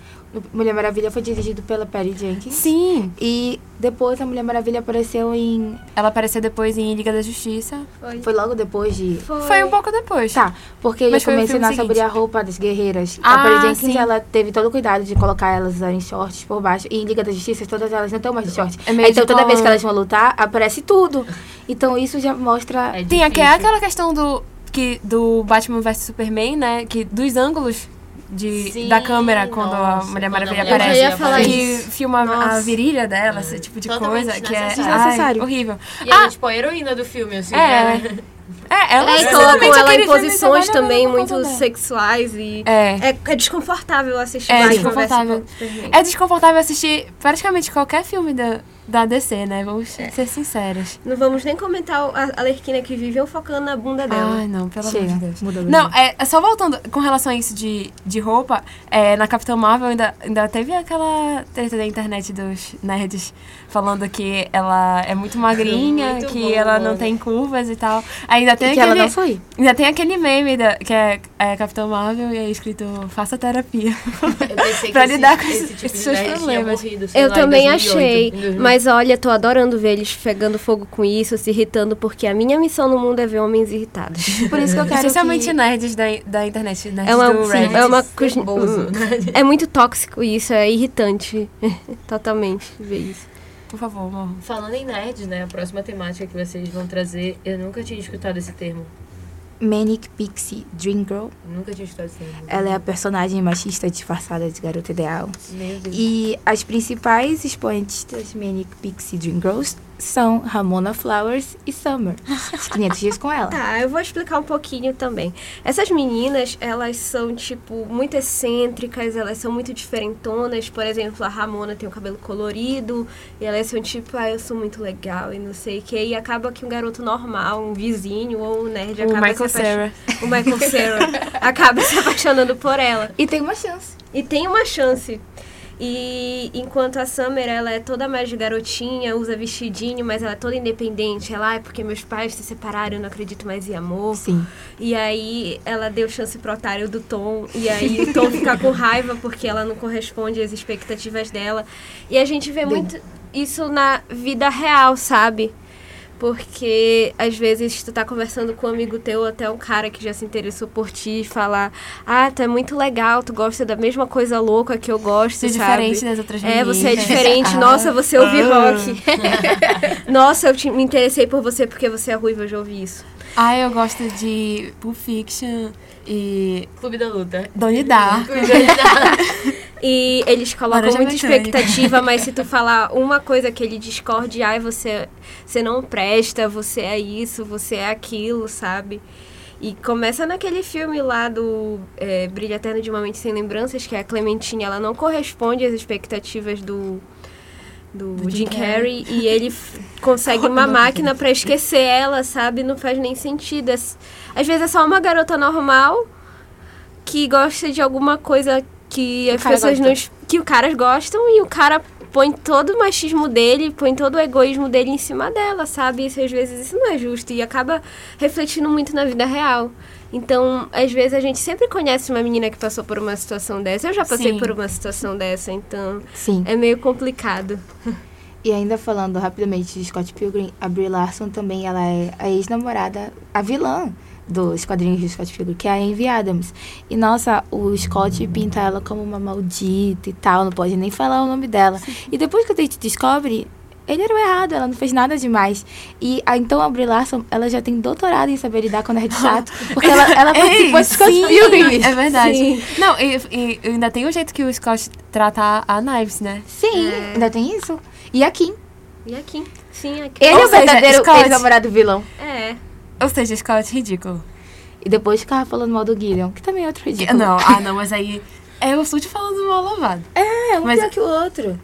Mulher Maravilha foi dirigido pela Patty Jenkins. Sim. E depois a Mulher Maravilha apareceu em. Ela apareceu depois em Liga da Justiça. Foi. Foi logo depois de. Foi um pouco depois. Tá, porque eu ia Mas foi filme mencionar sobre a roupa das guerreiras. Ah, a Patty Jenkins, sim. ela teve todo o cuidado de colocar elas em shorts por baixo. E em Liga da Justiça, todas elas não estão mais de shorts. É meio então, toda vez que elas vão lutar, aparece tudo. Então, isso já mostra... É Tem aquela questão do, que, do Batman vs Superman, né? Que dos ângulos de, Sim, da câmera quando a nossa, quando a Maravilha Mulher aparece. Eu já ia falar que isso. filma a Nossa. virilha dela, esse tipo de Totalmente coisa. Que é desnecessário. ai, horrível. E ela Ah, é tipo a heroína do filme, assim. É. né? é, ela É, e colocam ela aquele em posições também muito dela. sexuais e... É. É, é desconfortável assistir É desconfortável. Superman. É desconfortável assistir praticamente qualquer filme da, da DC, né? Vamos ser sinceros. Não vamos nem comentar a a Lerquina que viveu focando na bunda dela. Ai, não, pelo Chega, amor de Deus. muda Não, é, é só voltando, com relação a isso de, de roupa, é, na Capitã Marvel ainda, ainda teve aquela treta da internet dos nerds falando que ela é muito magrinha, Muito que bom, ela não mano. tem curvas e tal. Ainda tem E que ela aquele, não foi. ainda tem aquele meme da, que é, é Capitã Marvel e é escrito faça terapia. Eu pensei [laughs] que Pra esse, lidar com esse esses- tipo esses seus problemas. morrido, Eu lá, também 2008, achei, 2009. Mas olha, tô adorando ver eles pegando fogo com isso, se irritando, porque a minha missão no mundo é ver homens irritados. Por isso que eu quero Especialmente que... nerds da, da internet, nerds É uma, do Reddit. é uma? [laughs] É muito tóxico isso, é irritante. [laughs] Totalmente ver isso. Por favor, amor. Falando em nerds, né? A próxima temática que vocês vão trazer, eu nunca tinha escutado esse termo. Manic Pixie Dream Girl. Nunca tinha escutado esse termo. Ela é a personagem machista disfarçada de garota ideal. Meu Deus. E as principais expoentes das Manic Pixie Dream Girls são Ramona Flowers e Summer. [laughs] Os 500 dias com ela. Tá, eu vou explicar um pouquinho também. Essas meninas, elas são, tipo, muito excêntricas, elas são muito diferentonas. Por exemplo, a Ramona tem o cabelo colorido, e elas são tipo, ah, eu sou muito legal e não sei o que. E acaba que um garoto normal, um vizinho ou um nerd O acaba Michael se Cera. O Michael Cera [laughs] acaba se apaixonando por ela. E tem uma chance. E tem uma chance. E enquanto a Summer, ela é toda mais de garotinha, usa vestidinho, mas ela é toda independente. Ela, ah, é porque meus pais se separaram, eu não acredito mais em amor. Sim. E aí ela deu chance pro otário do Tom. E aí o Tom fica com raiva porque ela não corresponde às expectativas dela. E a gente vê muito isso na vida real, sabe? Porque às vezes tu tá conversando com um amigo teu, até um cara que já se interessou por ti, e falar: Ah, tu é muito legal, tu gosta da mesma coisa louca que eu gosto, Ser sabe? diferente das outras É, você é meninas. diferente. [laughs] Ah. Nossa, você ouve Ah. rock. [laughs] Nossa, eu te- me interessei por você porque você é ruiva, eu já ouvi isso. Ah, eu gosto de Pulp Fiction e Clube da Luta. Donnie Darko. [laughs] [laughs] E eles colocam Laranja muita mecânica. expectativa, mas se tu [laughs] falar uma coisa que ele discorde, ai, você, você não presta, você é isso, você é aquilo, sabe? E começa naquele filme lá do é, Brilho Eterno de uma Mente Sem Lembranças, que é a Clementine, ela não corresponde às expectativas do, do, Do Jim Jim Carrey, e ele [laughs] consegue uma máquina pra esquecer ela, sabe? Não faz nem sentido. É Às vezes é só uma garota normal que gosta de alguma coisa que as cara pessoas não. que o caras gostam e o cara põe todo o machismo dele, põe todo o egoísmo dele em cima dela, sabe? Isso, às vezes isso não é justo e acaba refletindo muito na vida real. Então, às vezes a gente sempre conhece uma menina que passou por uma situação dessa. Eu já passei Sim. por uma situação dessa, então Sim. é meio complicado. E ainda falando rapidamente de Scott Pilgrim, a Brie Larson também ela é a ex-namorada, a vilã dos quadrinhos de Scott Pilgrim, que é a Amy Adams. E nossa, o Scott pinta ela como uma maldita e tal, não pode nem falar o nome dela. E depois que a gente descobre, ele era o errado, ela não fez nada demais. E a, então a Brie Larson, ela já tem doutorado em saber lidar com nerd chato, [laughs] porque ela, ela participou de Scott sim, Pilgrim. É verdade. Sim. Não, e, e ainda tem o jeito que o Scott trata a Knives, né? Sim, É. ainda tem isso. E a Kim. E aqui? Sim, aqui. Ele Ou é o verdadeiro Scott- ex-namorado vilão. É. Ou seja, Scott ridículo. E depois ficava falando mal do Gideon, que também é outro ridículo. Não, ah não, [laughs] mas aí é o Sud falando mal lavado. É, um Mas- pior que o outro.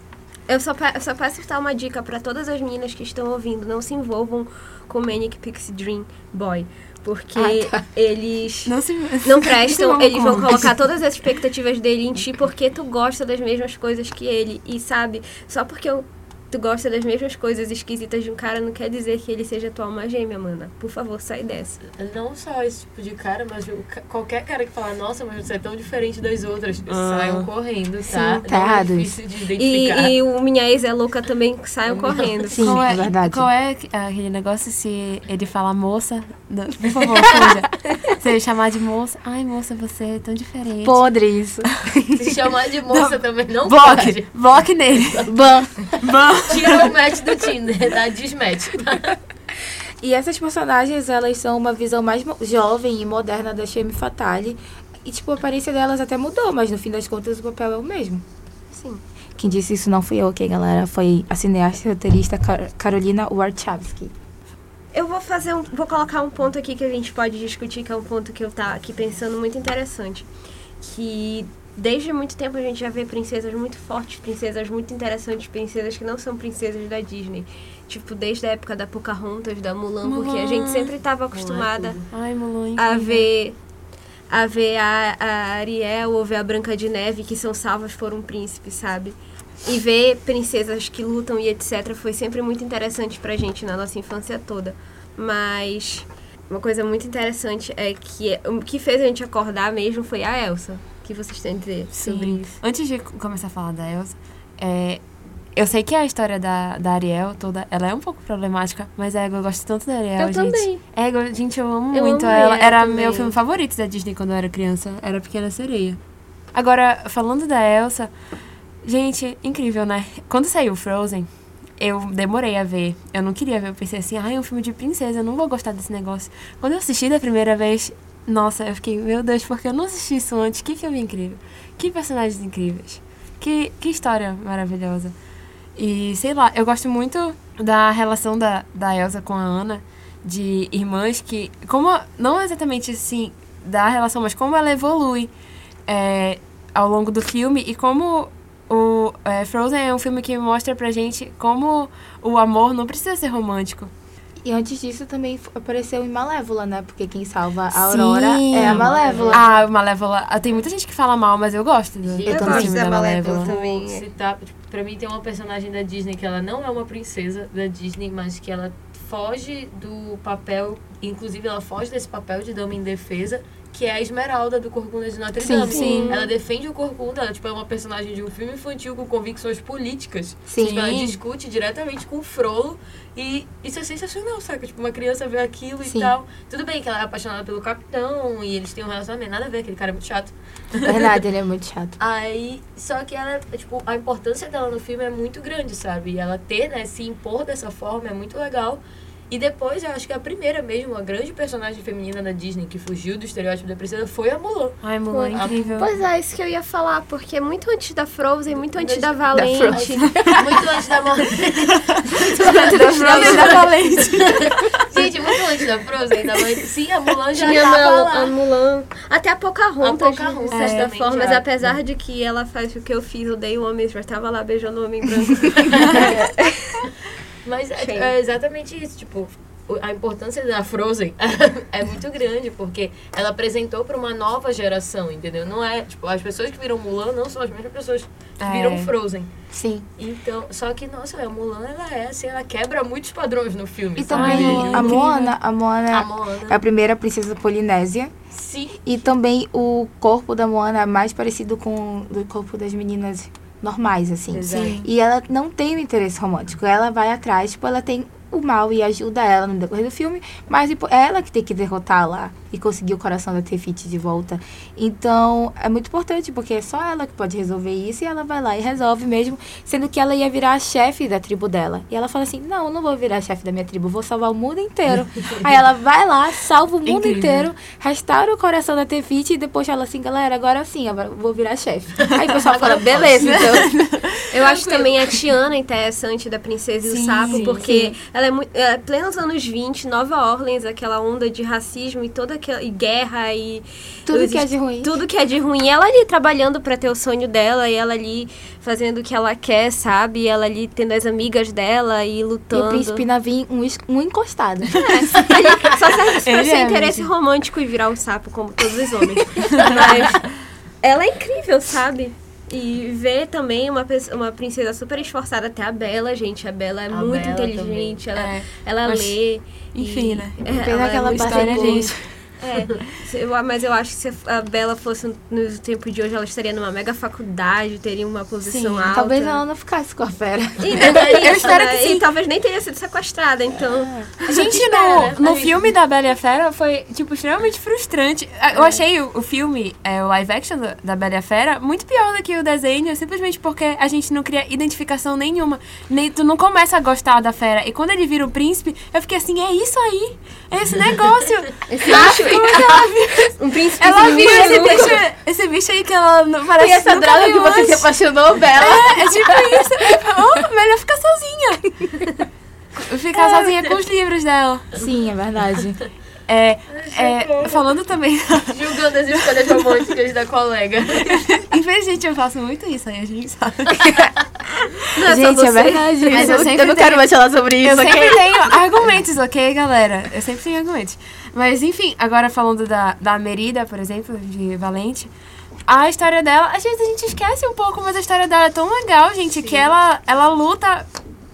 Eu só, eu só peço dar uma dica pra todas as meninas que estão ouvindo. Não se envolvam com Manic Pixie Dream Boy. Porque Ah, tá. eles [laughs] Não se não prestam, [laughs] Não, eles vão como? colocar todas as expectativas dele em ti porque tu gosta das mesmas coisas que ele. E sabe, só porque eu- tu gosta das mesmas coisas esquisitas de um cara não quer dizer que ele seja tua alma gêmea, mana. Por favor, sai dessa. Não só esse tipo de cara, mas qualquer cara que fala, nossa, mas você é tão diferente das outras, Ah. saiam correndo, tá? Sim, tá Não é difícil de identificar. E, e o Minha Ex é louca também, saiam correndo. Sim, qual é verdade. Qual é aquele negócio se ele fala moça? Não, por favor, fuja. se ele chamar de moça, ai moça, você é tão diferente. Podre isso. Se chamar de moça também não bloque, pode. bloque nele. Ban. Tira o match do Tinder, tá? Desmatch. [laughs] E essas personagens, elas são uma visão mais jovem e moderna da Femme Fatale. E, tipo, a aparência delas até mudou, mas no fim das contas o papel é o mesmo. Sim. Quem disse isso não fui eu, ok, galera? Foi a cineasta e roteirista Car- Carolina Warchavsky. Eu vou fazer um, vou colocar um ponto aqui que a gente pode discutir, que é um ponto que eu tá aqui pensando muito interessante. Que desde muito tempo a gente já vê princesas muito fortes, princesas muito interessantes, princesas que não são princesas da Disney. Tipo, desde a época da Pocahontas, da Mulan, porque a gente Mulan. sempre estava acostumada Ai, Mulan. a ver a ver a, a Ariel ou ver a Branca de Neve que são salvas por um príncipe, sabe? E ver princesas que lutam e etc foi sempre muito interessante pra gente na nossa infância toda. Mas uma coisa muito interessante é que o que fez a gente acordar mesmo foi a Elsa. Que vocês têm a dizer sobre Sim. isso? Antes de começar a falar da Elsa, é, eu sei que a história da, da Ariel toda, ela é um pouco problemática, mas é, eu gosto tanto da Ariel, Eu gente. também. É, gente, eu amo Eu muito amo ela. Era também. meu filme favorito da Disney quando eu era criança. Era Pequena Sereia. Agora, falando da Elsa, gente, incrível, né? Quando saiu Frozen, eu demorei a ver. Eu não queria ver. Eu pensei assim, ah, é um filme de princesa, eu não vou gostar desse negócio. Quando eu assisti da primeira vez, nossa, eu fiquei, meu Deus, porque eu não assisti isso antes? Que filme incrível. Que personagens incríveis. Que, que história maravilhosa. E sei lá, eu gosto muito da relação da, da Elsa com a Ana, de irmãs que. Como. Não exatamente assim da relação, mas como ela evolui é, ao longo do filme e como o é, Frozen é um filme que mostra pra gente como o amor não precisa ser romântico. E antes disso também apareceu em Malévola, né? Porque quem salva a Aurora Sim. é a Malévola. Ah, Malévola. ah, Tem muita gente que fala mal, mas eu gosto do, Eu do gosto da da Malévola Malévola. também. Citar, tipo, pra mim tem uma personagem da Disney que ela não é uma princesa da Disney, mas que ela foge do papel, inclusive ela foge desse papel de dama indefesa, que é a Esmeralda do Corcunda de Notre Sim, Dame. sim. Ela defende o Corcunda, ela tipo, é uma personagem de um filme infantil com convicções políticas. Sim. Tipo, ela discute diretamente com o Frollo e isso é sensacional, saca? Tipo, uma criança vê aquilo Sim. e tal. Tudo bem que ela é apaixonada pelo capitão e eles têm um relacionamento, nada a ver, aquele cara é muito chato. Verdade, ele é muito chato. [laughs] Aí, só que ela, tipo, a importância dela no filme é muito grande, sabe? E ela ter, né, se impor dessa forma é muito legal. E depois, eu acho que a primeira mesmo, a grande personagem feminina da Disney que fugiu do estereótipo da princesa foi a Mulan. Ai, Mulan, Foi. incrível. Pois é, isso que eu ia falar, porque muito antes da Frozen, muito antes da Da Valente. [laughs] muito antes da Mulan. [laughs] da Frozen da Valente. Gente, muito antes da Frozen, da mãe. Sim, a Mulan já Tinha tava a, lá. a Mulan, até a Pocahontas, A Pocahontas de certa também forma, mas apesar de que ela faz o que eu fiz, eu dei o homem, já estava lá beijando o homem branco. [laughs] Mas é, é exatamente isso, tipo, a importância da Frozen [laughs] é muito grande, porque ela apresentou para uma nova geração, entendeu? Não é, tipo, as pessoas que viram Mulan não são as mesmas pessoas que É. viram Frozen. Sim. Então, só que, nossa, a Mulan, ela é assim, ela quebra muitos padrões no filme, E sabe? também a. Moana, a Moana A é Moana, a primeira princesa polinésia. sim, E também o corpo da Moana é mais parecido com o do corpo das meninas normais, assim. Exato. Sim. E ela não tem o interesse romântico. Ela vai atrás, tipo, ela tem o mal e ajuda ela no decorrer do filme, mas tipo, é ela que tem que derrotar lá e conseguir o coração da Tefiti de volta. Então, é muito importante, porque é só ela que pode resolver isso e ela vai lá e resolve mesmo, sendo que ela ia virar a chefe da tribo dela. E ela fala assim: "Não, eu não vou virar a chefe da minha tribo, vou salvar o mundo inteiro". [laughs] Aí ela vai lá, salva o mundo Incrível. inteiro, restaura o coração da Tefiti e depois fala assim: "Galera, agora sim, agora vou virar a chefe". Aí o pessoal fala: "Beleza, então". [laughs] Eu acho também a Tiana interessante da Princesa e Sim, o Sapo, sim, porque ela é muito. É, plenos anos 20, Nova Orleans, aquela onda de racismo e toda aquela. e guerra e. Tudo existe- que é de ruim. Tudo que é de ruim. Ela ali trabalhando pra ter o sonho dela e ela ali fazendo o que ela quer, sabe? E ela ali tendo as amigas dela e E o lutando. príncipe Navim, um, um encostado. [laughs] Só serve pra Ele ser é, interesse romântico e virar um sapo, como todos os homens. Mas ela é incrível, sabe? E ver também uma, uma princesa super esforçada, até a Bela, gente. A Bela é A muito Bela inteligente, ela, É, ela mas, lê. enfim, e- né? [laughs] É, Pena ela é gente. É, eu- mas eu acho que se a Bela fosse no tempo de hoje, ela estaria numa mega faculdade, teria uma posição Sim, alta. Talvez ela não ficasse com a fera. E, [laughs] eu espero que sim. E talvez nem teria sido sequestrada, então. A gente, espera, né? no, no filme da Bela e a Fera foi, tipo, extremamente frustrante. Ah, Eu achei o, o filme, é, o live action da, da Bela e a Fera, muito pior do que o desenho, simplesmente porque a gente não cria identificação nenhuma. Nem, tu não começa a gostar da fera. E quando ele vira o príncipe, eu fiquei assim, é isso aí, é esse [laughs] negócio. Esse Ah, como [laughs] que ela viu? um príncipe Ela viu esse bicho, esse bicho aí que ela não parece E essa nunca droga que você se apaixonou, Bela. É, é tipo isso. Oh, melhor ficar sozinha. [laughs] Ficar sozinha com os livros dela. Sim, é verdade. É, é, falando também. julgando as escolhas românticas da colega. [laughs] Infelizmente eu faço muito isso aí, a gente sabe. Não é Gente, é verdade. Mas eu eu, sempre não tenho- quero mais falar sobre Eu isso, sempre tenho argumentos, ok, galera? Eu sempre tenho argumentos. Mas enfim, agora falando da, da Merida, por exemplo, de Valente. A história dela, às vezes a gente esquece um pouco, mas a história dela é tão legal, gente, que ela, ela luta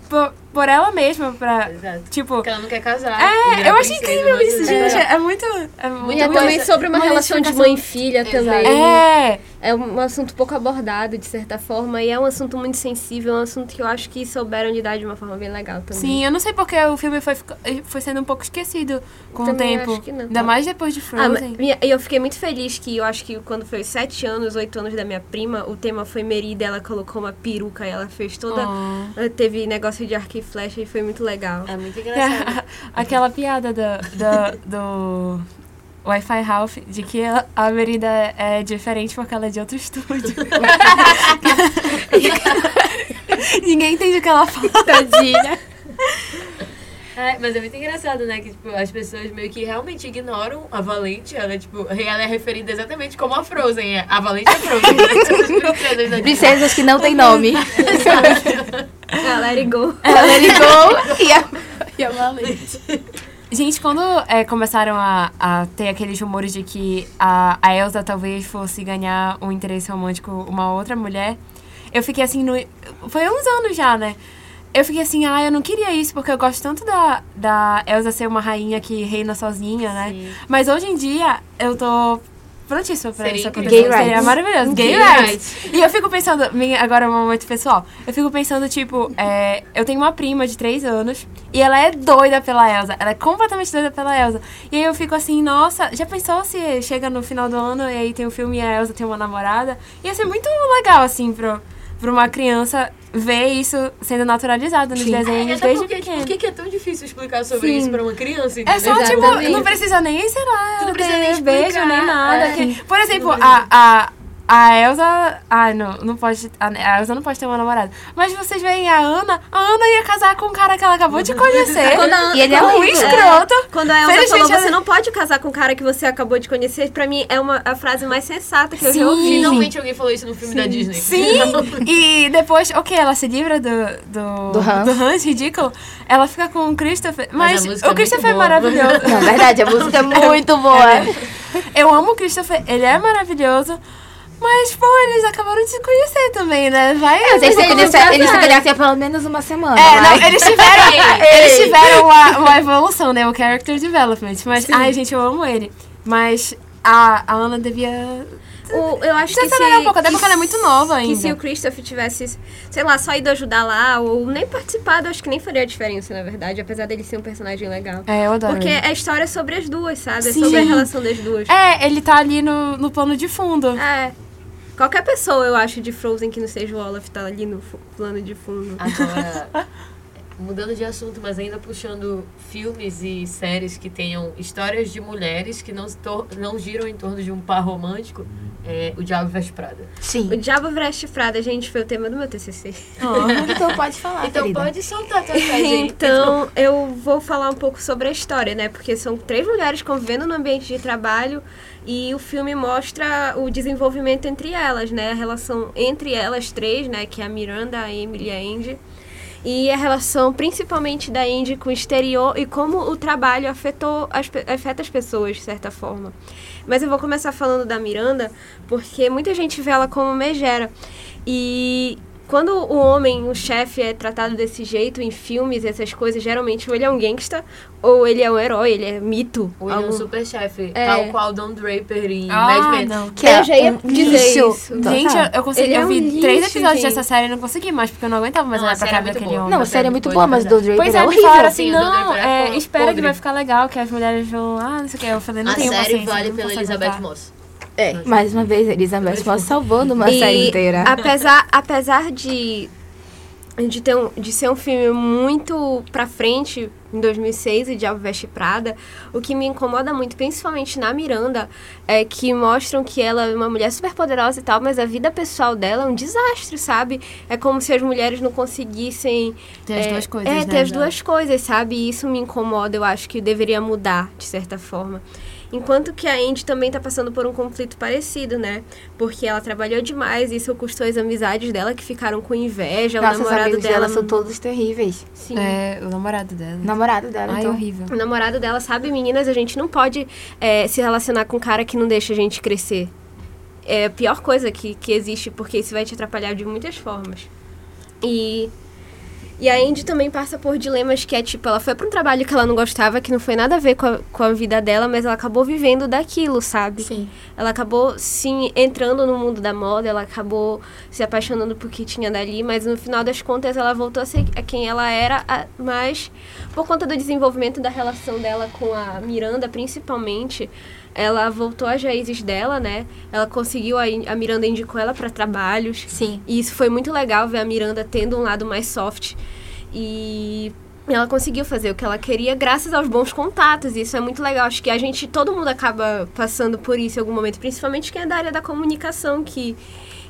por, por ela mesma, pra. Exato. Tipo. Porque ela não quer casar. É, eu acho incrível isso, gente. É, muito. É muito E é também sobre uma, uma relação de mãe e filha também. É, é um assunto pouco abordado, de certa forma, e é um assunto muito sensível, é um assunto que eu acho que souberam lidar de uma forma bem legal também. Sim, eu não sei porque o filme foi, fica- foi sendo um pouco esquecido com Também o tempo. acho que não. Ainda mais depois de Ah, Frozen. e eu fiquei muito feliz que eu acho que quando foi os sete anos, oito anos da minha prima, o tema foi Merida, ela colocou uma peruca e ela fez toda. Oh. ela Teve negócio de arco e flecha e foi muito legal. É muito engraçado. [laughs] Aquela piada do, do, do Wi-Fi Ralph de que a- Merida é diferente porque ela é de outro estúdio. [laughs] Ninguém entende o que ela fala. Tadinha. É, mas é muito engraçado, né? Que tipo, as pessoas meio que realmente ignoram a Valente. Ela é, tipo, ela é referida exatamente como a Frozen. É. A Valente é Frozen. Princesas [laughs] da Princesas que não tem nome. Ah, let it go. Ela ligou e a, e a Valente. [laughs] Gente, quando é, começaram a, a ter aqueles rumores de que a, a Elsa talvez fosse ganhar um interesse romântico uma outra mulher, eu fiquei assim, no, foi uns anos já, né? Eu fiquei assim, ah, eu não queria isso, porque eu gosto tanto da, da Elsa ser uma rainha que reina sozinha, né? Mas hoje em dia, eu tô prontíssima pra Seria isso acontecer. Gay Seria rights. maravilhoso. Gay, Gay rights. E eu fico pensando, minha- agora é um momento pessoal, eu fico pensando, tipo, é, eu tenho uma prima de 3 anos e ela é doida pela Elsa. Ela é completamente doida pela Elsa. E aí eu fico assim, nossa, já pensou se chega no final do ano e aí tem o filme e a Elsa tem uma namorada? Ia ser muito legal, assim, pro, pra uma criança ver isso sendo naturalizado nos Sim. desenhos Até desde porque, pequeno. por que que é tão difícil explicar sobre Sim. isso pra uma criança? É só, tipo, Exatamente. não precisa nem, sei lá, não precisa nem beijo, explicar. nem nada. É. que- por exemplo, a, a, a Elsa... Ai, não, não pode... A, Elsa não pode ter uma namorada. Mas vocês veem a Ana, a Ana ia casar com um cara que ela acabou de conhecer. [laughs] Quando a- E ele é horrível. escroto. Quando a Elsa Felizmente, falou, ela- você não pode casar com o cara que você acabou de conhecer, pra mim é uma, a frase mais sensata que eu Sim. já ouvi. Finalmente alguém falou isso no filme da Disney. Sim, [laughs] e depois, ok, ela se livra do, do, Do Hans. Hans, ridículo. Ela fica com o Christopher. Mas Mas, é o Christopher é boa. maravilhoso. Não, verdade, a música é [laughs] muito boa. Eu amo o Christopher, ele é maravilhoso. Mas, pô, eles acabaram de se conhecer também, né? Vai. Vai eles, eles ficaram assim há pelo menos uma semana. É, não, eles tiveram, [laughs] eles tiveram uma, uma evolução, né? O character development. Mas, ai, gente, eu amo ele. Mas a, a Ana devia O- eu acho que se, desacelerar um pouco, até que porque ela é muito nova que se o ainda. Christopher tivesse, sei lá, só ido ajudar lá ou nem participado, acho que nem faria diferença, na verdade, apesar dele ser um personagem legal. É, eu adoro Porque a história é sobre as duas, sabe? É Sim. sobre a relação das duas. É, ele tá ali no, no plano de fundo. É. Qualquer pessoa, eu acho, de Frozen que não seja o Olaf tá ali no plano de fundo. Agora, [laughs] mudando de assunto, mas ainda puxando filmes e séries que tenham histórias de mulheres que não, não giram em torno de um par romântico, é O Diabo Veste Prada. O Sim. Diabo Veste Prada, gente, foi o tema do meu TCC. Então pode falar, Então querida. pode soltar tua aí. Então, eu vou falar um pouco sobre a história, né? Porque são três mulheres convivendo no ambiente de trabalho e o filme mostra o desenvolvimento entre elas, né? A relação entre elas três, né? Que é a Miranda, a Emily e a Andy. E a relação principalmente da Andy com o exterior e como o trabalho afetou as, afeta as pessoas, de certa forma. Mas eu vou começar falando da Miranda, porque muita gente vê ela como megera. E quando o homem, o chefe, é tratado desse jeito em filmes, essas coisas, geralmente ou ele é um gangsta, ou ele é um herói, ele é mito. Ou ele é um algum- super chefe, É. tal qual Don Draper em Ah, Mad Men. não. Que Eu já ia um dizer lixo. isso. Gente, eu, eu consegui. Ele é eu um vi lixo, três episódios gente. dessa série e não consegui mais, porque eu não aguentava mais Não, a olhar pra série é cara muito daquele boa. homem. Não, a série é muito boa, mas verdade. do Draper Pois é é, horrível. falaram assim, não, Don é é, espera que vai ficar legal, que as mulheres vão, ah, não sei o que. Eu falei, não A tenho série paciência. vale pela Elizabeth. Moss. É. Mais uma vez, Elizabeth Moss salvando uma E série inteira. Apesar, apesar de, de, ter um, de ser um filme muito pra frente, em 2006, o Diabo Veste Prada, o que me incomoda muito, principalmente na Miranda, é que mostram que ela é uma mulher super poderosa e tal, mas a vida pessoal dela é um desastre, sabe? É como se as mulheres não conseguissem... Ter as é, duas coisas, É, né, ter as já. duas coisas, sabe? E isso me incomoda, eu acho que deveria mudar, de certa forma. Enquanto que a Andy também tá passando por um conflito parecido, né? Porque ela trabalhou demais e isso custou as amizades dela que ficaram com inveja. Nossa, o os namorado dela. dela são todos terríveis. Sim. É, o namorado dela. O namorado dela, Ai, então. horrível. O namorado dela, sabe, meninas, a gente não pode é, se relacionar com um cara que não deixa a gente crescer. É a pior coisa que, que existe, porque isso vai te atrapalhar de muitas formas. E E a Andy também passa por dilemas que é tipo, ela foi pra um trabalho que ela não gostava, que não foi nada a ver com a, com a vida dela, mas ela acabou vivendo daquilo, sabe? Sim. Ela acabou, sim, entrando no mundo da moda, ela acabou se apaixonando por que tinha dali, mas no final das contas ela voltou a ser a quem ela era, a- mas por conta do desenvolvimento da relação dela com a Miranda, principalmente, ela voltou às raízes dela, né? Ela conseguiu, a, Miranda indicou ela para trabalhos, Sim. e isso foi muito legal ver a Miranda tendo um lado mais soft. E ela conseguiu fazer o que ela queria graças aos bons contatos. E isso é muito legal. Acho que a gente, todo mundo acaba passando por isso em algum momento, principalmente quem é da área da comunicação, que,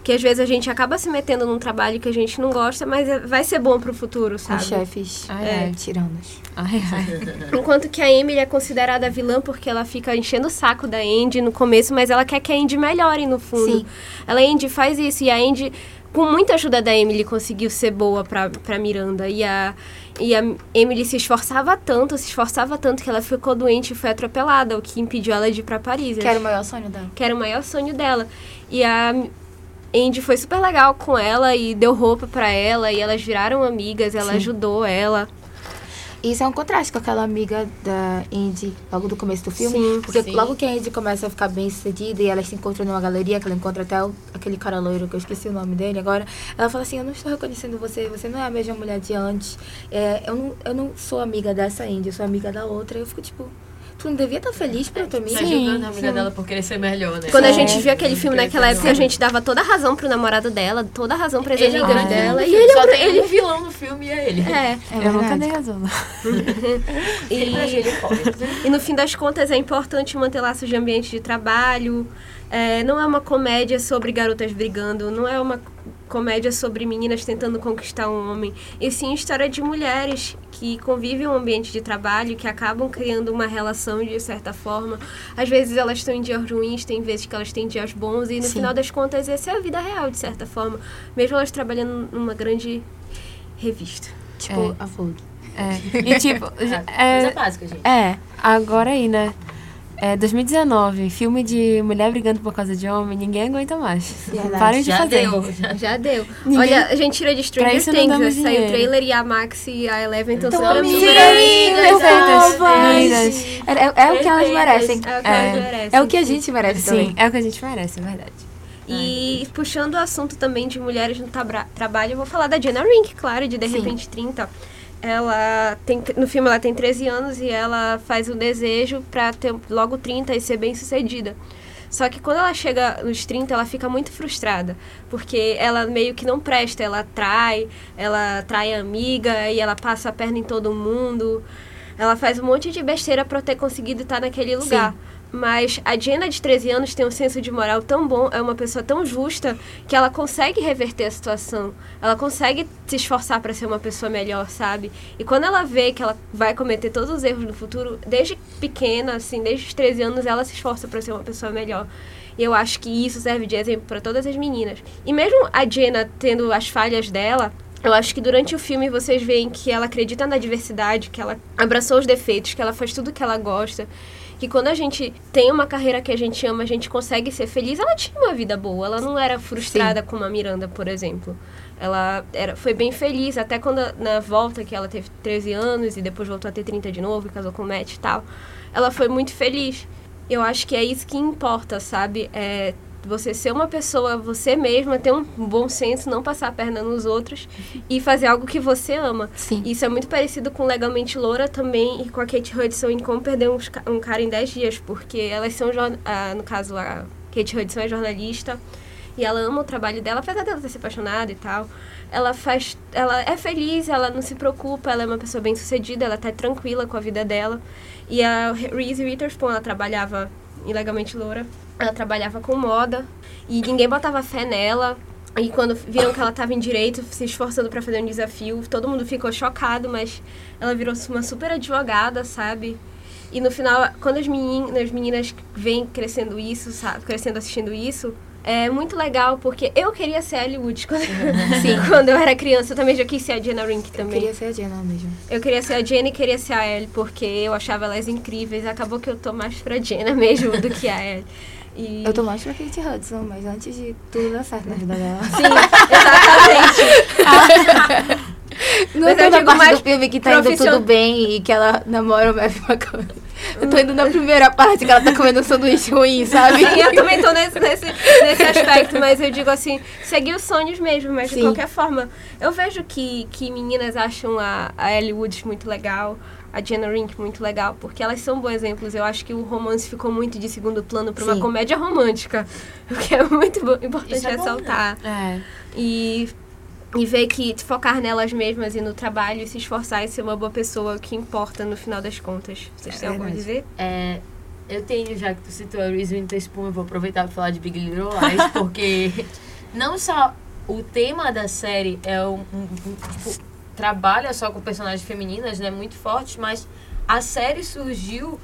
que às vezes a gente acaba se metendo num trabalho que a gente não gosta, mas é- vai ser bom pro futuro, Os sabe? chefes Ai, é, ai. tiranos. Ai, ai. [laughs] Enquanto que a Emily é considerada vilã porque ela fica enchendo o saco da Andy no começo, mas ela quer que a Andy melhore no fundo. Sim. Ela, Andy faz isso e a Andy, com muita ajuda da Emily, conseguiu ser boa pra, pra Miranda. E a, e a Emily se esforçava tanto, se esforçava tanto que ela ficou doente e foi atropelada, o que impediu ela de ir pra Paris. Que era o maior sonho dela. que era o maior sonho dela. E a Andy foi super legal com ela e deu roupa pra ela e elas viraram amigas, ela Sim. ajudou ela. Isso é um contraste com aquela amiga da Indy logo do começo do filme. Sim, porque sim. logo que a Indy começa a ficar bem sucedida e elas se encontram numa galeria, que ela encontra até o- aquele cara loiro, que eu esqueci o nome dele agora. Ela fala assim: Eu não estou reconhecendo você, você não é a mesma mulher de antes. É, eu, não, eu não sou amiga dessa Indy, eu sou amiga da outra. Eu fico tipo: Tu não devia estar feliz pela tua amiga? Tá julgando a amiga dela por querer ser melhor, né? Quando a É. gente viu aquele filme naquela época, a gente dava toda a razão pro namorado dela, toda a razão pras Ele é amigas grande dela. vilão E ele é Só o tem ele, um vilão no filme e é ele. É. É Eu nunca dei razão. [laughs] E, e no fim das contas é importante manter laços de ambiente de trabalho. É, não é uma comédia sobre garotas brigando, não é uma comédia sobre meninas tentando conquistar um homem, e sim história de mulheres que convivem um ambiente de trabalho, que acabam criando uma relação de certa forma. Às vezes elas estão em dias ruins, tem vezes que elas têm dias bons, e no Sim. final das contas essa é a vida real, de certa forma. Mesmo elas trabalhando numa grande revista. Tipo, É. a Vogue. É. E tipo, [laughs] Coisa é, básica, gente. é, agora aí, né? É 2019, filme de mulher brigando por causa de homem, ninguém aguenta mais. Verdade. Parem de Já fazer. deu. Já. Já deu. Ninguém- Olha, a gente tira de Stranger Things, damos saiu o trailer e a Max e a Eleven estão Então, super amigas, perfeitas. É, é, é o que elas merecem. É o que É. elas merecem. É o que a gente merece Sim, também. é o que a gente merece, é verdade. E puxando o assunto também de mulheres no trabalho, eu vou falar da Jenna Rink, claro, de De Sim. Repente 30. Ela tem, no filme ela tem 13 anos e ela faz um desejo pra ter logo 30 e ser bem sucedida. Só que quando ela chega nos 30, ela fica muito frustrada, porque ela meio que não presta, ela trai, ela trai a amiga e ela passa a perna em todo mundo. Ela faz um monte de besteira pra ter conseguido estar naquele lugar. Mas a Jenna de 13 anos tem um senso de moral tão bom, é uma pessoa tão justa, que ela consegue reverter a situação. Ela consegue se esforçar para ser uma pessoa melhor, sabe? E quando ela vê que ela vai cometer todos os erros no futuro, desde pequena, assim, desde os 13 anos, ela se esforça para ser uma pessoa melhor. E eu acho que isso serve de exemplo para todas as meninas. E mesmo a Jenna tendo as falhas dela, eu acho que durante o filme vocês veem que ela acredita na diversidade, que ela abraçou os defeitos, que ela faz tudo que ela gosta. Que quando a gente tem uma carreira que a gente ama, a gente consegue ser feliz. Ela tinha uma vida boa, ela não era frustrada como a Miranda, por exemplo. Ela era, foi bem feliz, até quando na volta que ela teve 13 anos e depois voltou a ter 30 de novo, e casou com o Matt e tal. Ela foi muito feliz. Eu acho que é isso que importa, sabe? É você ser uma pessoa, você mesma, ter um bom senso, não passar a perna nos outros e fazer algo que você ama. Sim. Isso é muito parecido com Legalmente Loura também e com a Kate Hudson em Como Perder um Cara em 10 Dias, porque elas são, ah, no caso, a Kate Hudson é jornalista e ela ama o trabalho dela, apesar dela ter se apaixonado e tal. Ela faz, ela é feliz, ela não se preocupa, ela é uma pessoa bem sucedida, ela tá tranquila com a vida dela. E a Reese Witherspoon, ela trabalhava em Legalmente Loura, ela trabalhava com moda e ninguém botava fé nela. E quando viram que ela estava em direito, se esforçando para fazer um desafio, todo mundo ficou chocado, mas ela virou uma super advogada, sabe? E no final, quando as meninas, as meninas vêm crescendo isso, sabe? Crescendo assistindo isso, é muito legal, porque eu queria ser a Ellie Wood quando, [laughs] Sim, quando eu era criança. Eu também já quis ser a Jenna Rink Eu também. queria ser a Jenna mesmo. Eu queria ser a Jenna e queria ser a Ellie, porque eu achava elas incríveis. Acabou que eu tô mais pra Jenna mesmo do que a Ellie. E... Eu tô mais pra Kate Hudson, mas antes de tudo dar certo na vida dela. Sim, exatamente. [laughs] Não Mas eu na parte mais do filme que tá indo tudo bem e que ela namora o Matthew McConaughey. Eu tô indo na primeira parte que ela tá comendo um sanduíche ruim, sabe? Sim, eu também tô nesse, nesse, nesse aspecto, mas eu digo assim, seguir os sonhos mesmo, mas de Sim. qualquer forma. Eu vejo que, que meninas acham a, a Ellie Woods muito legal, a Jenna Rink muito legal, porque elas são bons exemplos. Eu acho que o romance ficou muito de segundo plano pra uma comédia romântica, [laughs] o que é muito importante Isso é bom, né? ressaltar. É. E, e ver que focar nelas mesmas e no trabalho e se esforçar e ser uma boa pessoa é o que importa no final das contas. Vocês É têm algo a dizer? É, eu tenho, já que tu citou a Reese Witherspoon, eu vou aproveitar para falar de Big Little Lies, [laughs] porque não só o tema da série é um, um- um- tipo, trabalha só com personagens femininas, né, muito fortes, mas a série surgiu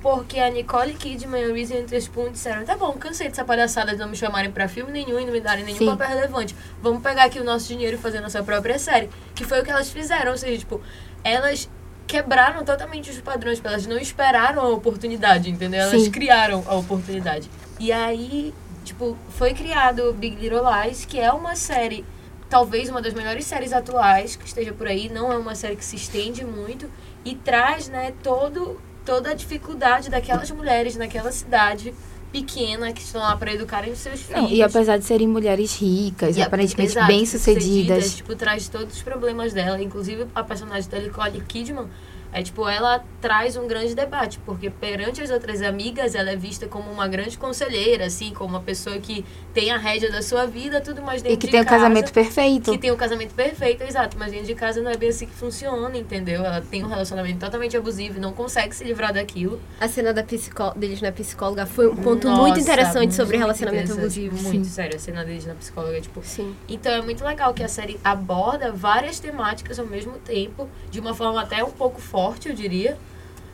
porque a Nicole Kidman e a Reese Witherspoon disseram, tá bom, cansei dessa palhaçada de não me chamarem pra filme nenhum e não me darem nenhum Sim. papel relevante. Vamos pegar aqui o nosso dinheiro e fazer nossa própria série. Que foi o que elas fizeram, ou seja, tipo, elas quebraram totalmente os padrões, porque elas não esperaram a oportunidade, entendeu? Elas Sim. criaram a oportunidade. E aí, tipo, foi criado Big Little Lies, que é uma série, talvez uma das melhores séries atuais que esteja por aí, não é uma série que se estende muito e traz, né, todo toda a dificuldade daquelas mulheres naquela cidade pequena que estão lá para educarem os seus filhos. Não, e apesar de serem mulheres ricas, E aparentemente bem-sucedidas. Tipo, traz todos os problemas dela. Inclusive, a personagem da Nicole Kidman, é tipo, ela traz um grande debate. Porque perante as outras amigas, ela é vista como uma grande conselheira, assim, como uma pessoa que tem a rédea da sua vida, tudo mais dentro E que de tem o casa. casamento perfeito. Que tem o casamento perfeito, exato. Mas dentro de casa não é bem assim que funciona, entendeu? Ela tem um relacionamento totalmente abusivo e não consegue se livrar daquilo. A cena da psicó deles na psicóloga foi um ponto Nossa, muito interessante sobre muito relacionamento interessante, abusivo. Muito sério, a cena deles na psicóloga, tipo, Sim. Então é muito legal que a série aborda várias temáticas ao mesmo tempo, de uma forma até um pouco forte, eu diria.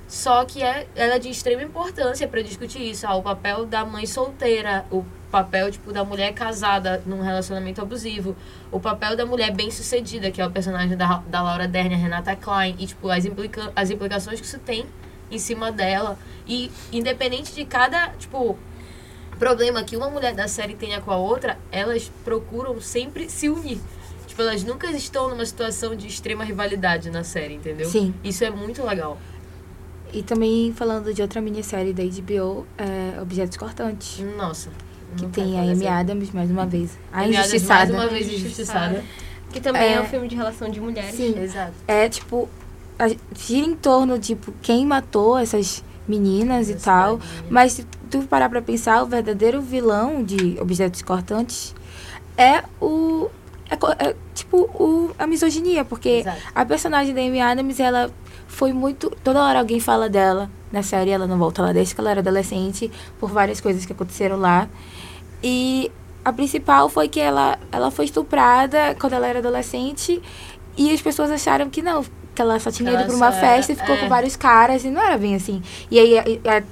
Só que é, ela é de extrema importância para discutir isso. Ah, o papel da mãe solteira, o papel tipo, da mulher casada num relacionamento abusivo, o papel da mulher bem-sucedida, que é o personagem da, da Laura Dern, a Renata Klein, e tipo, as, implica as implicações que isso tem em cima dela. E independente de cada, tipo, problema que uma mulher da série tenha com a outra, elas procuram sempre se unir. Tipo, elas nunca estão numa situação de extrema rivalidade na série, entendeu? Sim. Isso é muito legal. E também falando de outra minissérie da HBO, é Objetos Cortantes. Nossa. Que tem a Amy. Adams, mais uma vez. A Amy Adams, injustiçada. Mais uma vez injustiçada. Que também é, É. um filme de relação de mulheres. Sim. Exato. É, tipo, a- gira em torno, tipo, quem matou essas meninas e tal. Mas se tu parar pra pensar, o verdadeiro vilão de Objetos Cortantes é o... É, é, tipo, o, a misoginia, porque Exato. a personagem da Amy Adams, ela foi muito... Toda hora alguém fala dela na série, ela não volta lá desde que ela era adolescente, por várias coisas que aconteceram lá. E a principal foi que ela, ela foi estuprada quando ela era adolescente e as pessoas acharam que não, que ela só tinha ido ela pra uma festa e ficou é. com vários caras e não era bem assim. E aí a, a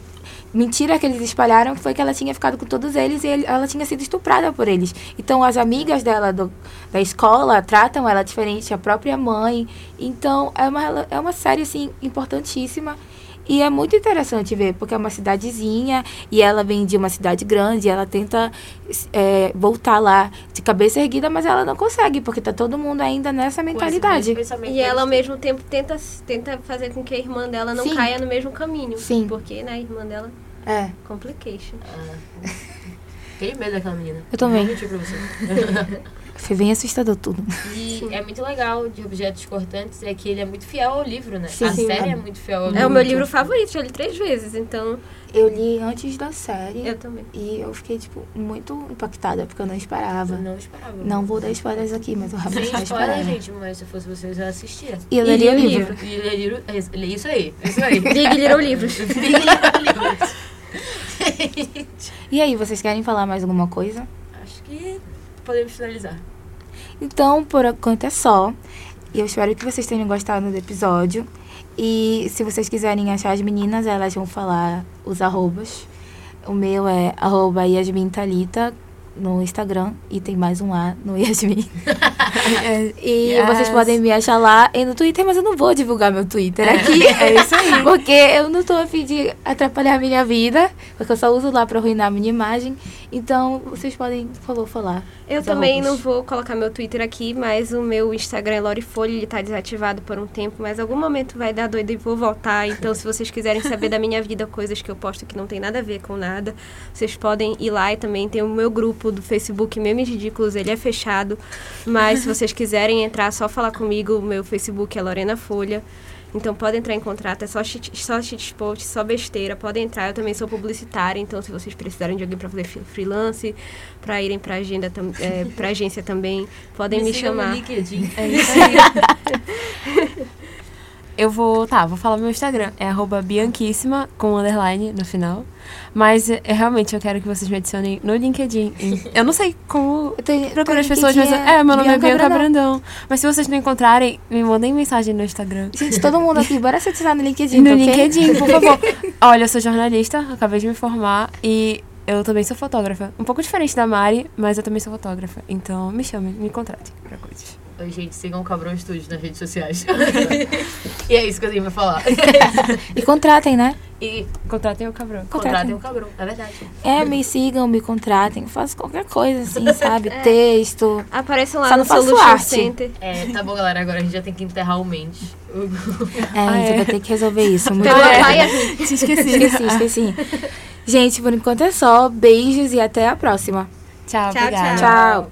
mentira que eles espalharam foi que ela tinha ficado com todos eles e ele- ela tinha sido estuprada por eles. Então as amigas dela do- da escola tratam ela diferente, a própria mãe. Então é uma, é uma série assim importantíssima. E é muito interessante ver, porque é uma cidadezinha e ela vem de uma cidade grande, e ela tenta é, voltar lá de cabeça erguida, mas ela não consegue, porque tá todo mundo ainda nessa esse mentalidade. E ela, ao mesmo tempo, tenta, tenta fazer com que a irmã dela não Sim. caia no mesmo caminho. Sim. Porque, né, a irmã dela, É, complication. Ah. Tenho medo daquela menina. Eu também. Vou mentir pra você. [laughs] foi bem assustador tudo. E é muito legal de Objetos Cortantes é que ele é muito fiel ao livro, né? Sim, a sim. série é muito fiel ao É livro. o meu livro favorito, já li três vezes, então Eu li antes da série eu também. e eu fiquei, tipo, muito impactada, porque eu não esperava. Eu não esperava. Não vou dar spoilers aqui, mas eu realmente Sem não spoiler, esperava. gente, mas se fosse vocês, eu assistia. E eu leria o li o livro. livro. E é livro- é isso aí, isso aí. Big [laughs] Little Livros. E aí, vocês querem falar mais alguma coisa? Acho que podemos finalizar. Então, por enquanto é só. E eu espero que vocês tenham gostado do episódio. E se vocês quiserem achar as meninas, elas vão falar os arrobas. O meu é arroba Yasmin Thalita no Instagram. E tem mais um A no [laughs] Yasmin. É, [laughs] E Yes. vocês podem me achar lá e no Twitter, mas eu não vou divulgar meu Twitter aqui. [laughs] É isso aí. Porque eu não tô a fim de atrapalhar a minha vida, porque eu só uso lá pra arruinar a minha imagem. Então, vocês podem, por favor, falar. Eu também não vou colocar meu Twitter aqui, mas o meu Instagram é Lori Folha, ele tá desativado por um tempo, mas algum momento vai dar doido e vou voltar. Então, se vocês quiserem saber da minha vida, coisas que eu posto que não tem nada a ver com nada, vocês podem ir lá e também tem o meu grupo do Facebook Memes Ridículos, ele é fechado. Mas se vocês quiserem entrar, só falar comigo, o meu Facebook é Lorena Folha. Então pode entrar em contrato, é só shit, só shitpost, só besteira, pode entrar. Eu também sou publicitária, então se vocês precisarem de alguém para fazer fre- freelance, para irem para agenda, é, para agência também, podem me, no chamar. LinkedIn. É isso aí. [laughs] Eu vou, tá, vou falar meu Instagram. É arroba bianquíssima, com underline no final. Mas é, realmente eu quero que vocês me adicionem no LinkedIn. [laughs] Eu não sei como procurar as pessoas, mas LinkedIn, é, meu nome é Bianca Bianca Brandão. Brandão. Mas se vocês não encontrarem, me mandem mensagem no Instagram. Gente, todo mundo aqui, bora se adicionar no LinkedIn, no tá? LinkedIn, por favor. [laughs] Olha, eu sou jornalista, acabei de me formar e eu também sou fotógrafa. Um pouco diferente da Mari, mas eu também sou fotógrafa. Então me chamem, me contratem pra coisas. Oi, gente, sigam o Cabrão Studios nas redes sociais. [laughs] e é isso que eu tenho pra falar. [laughs] E contratem, né? E Contratem o cabrão. contratem o Cabrão, é verdade. É, me sigam, me contratem, faço qualquer coisa, assim, [laughs] sabe? Texto. Apareçam lá Só no Solution arte. Center. É, tá bom, galera. Agora a gente já tem que enterrar o Mendes. É, Ah, a gente é? vai ter que resolver isso. Muito praia, Te esqueci. Esqueci, esqueci. Gente, por enquanto é só. Beijos e até a próxima. Tchau, Tchau, obrigada. Tchau.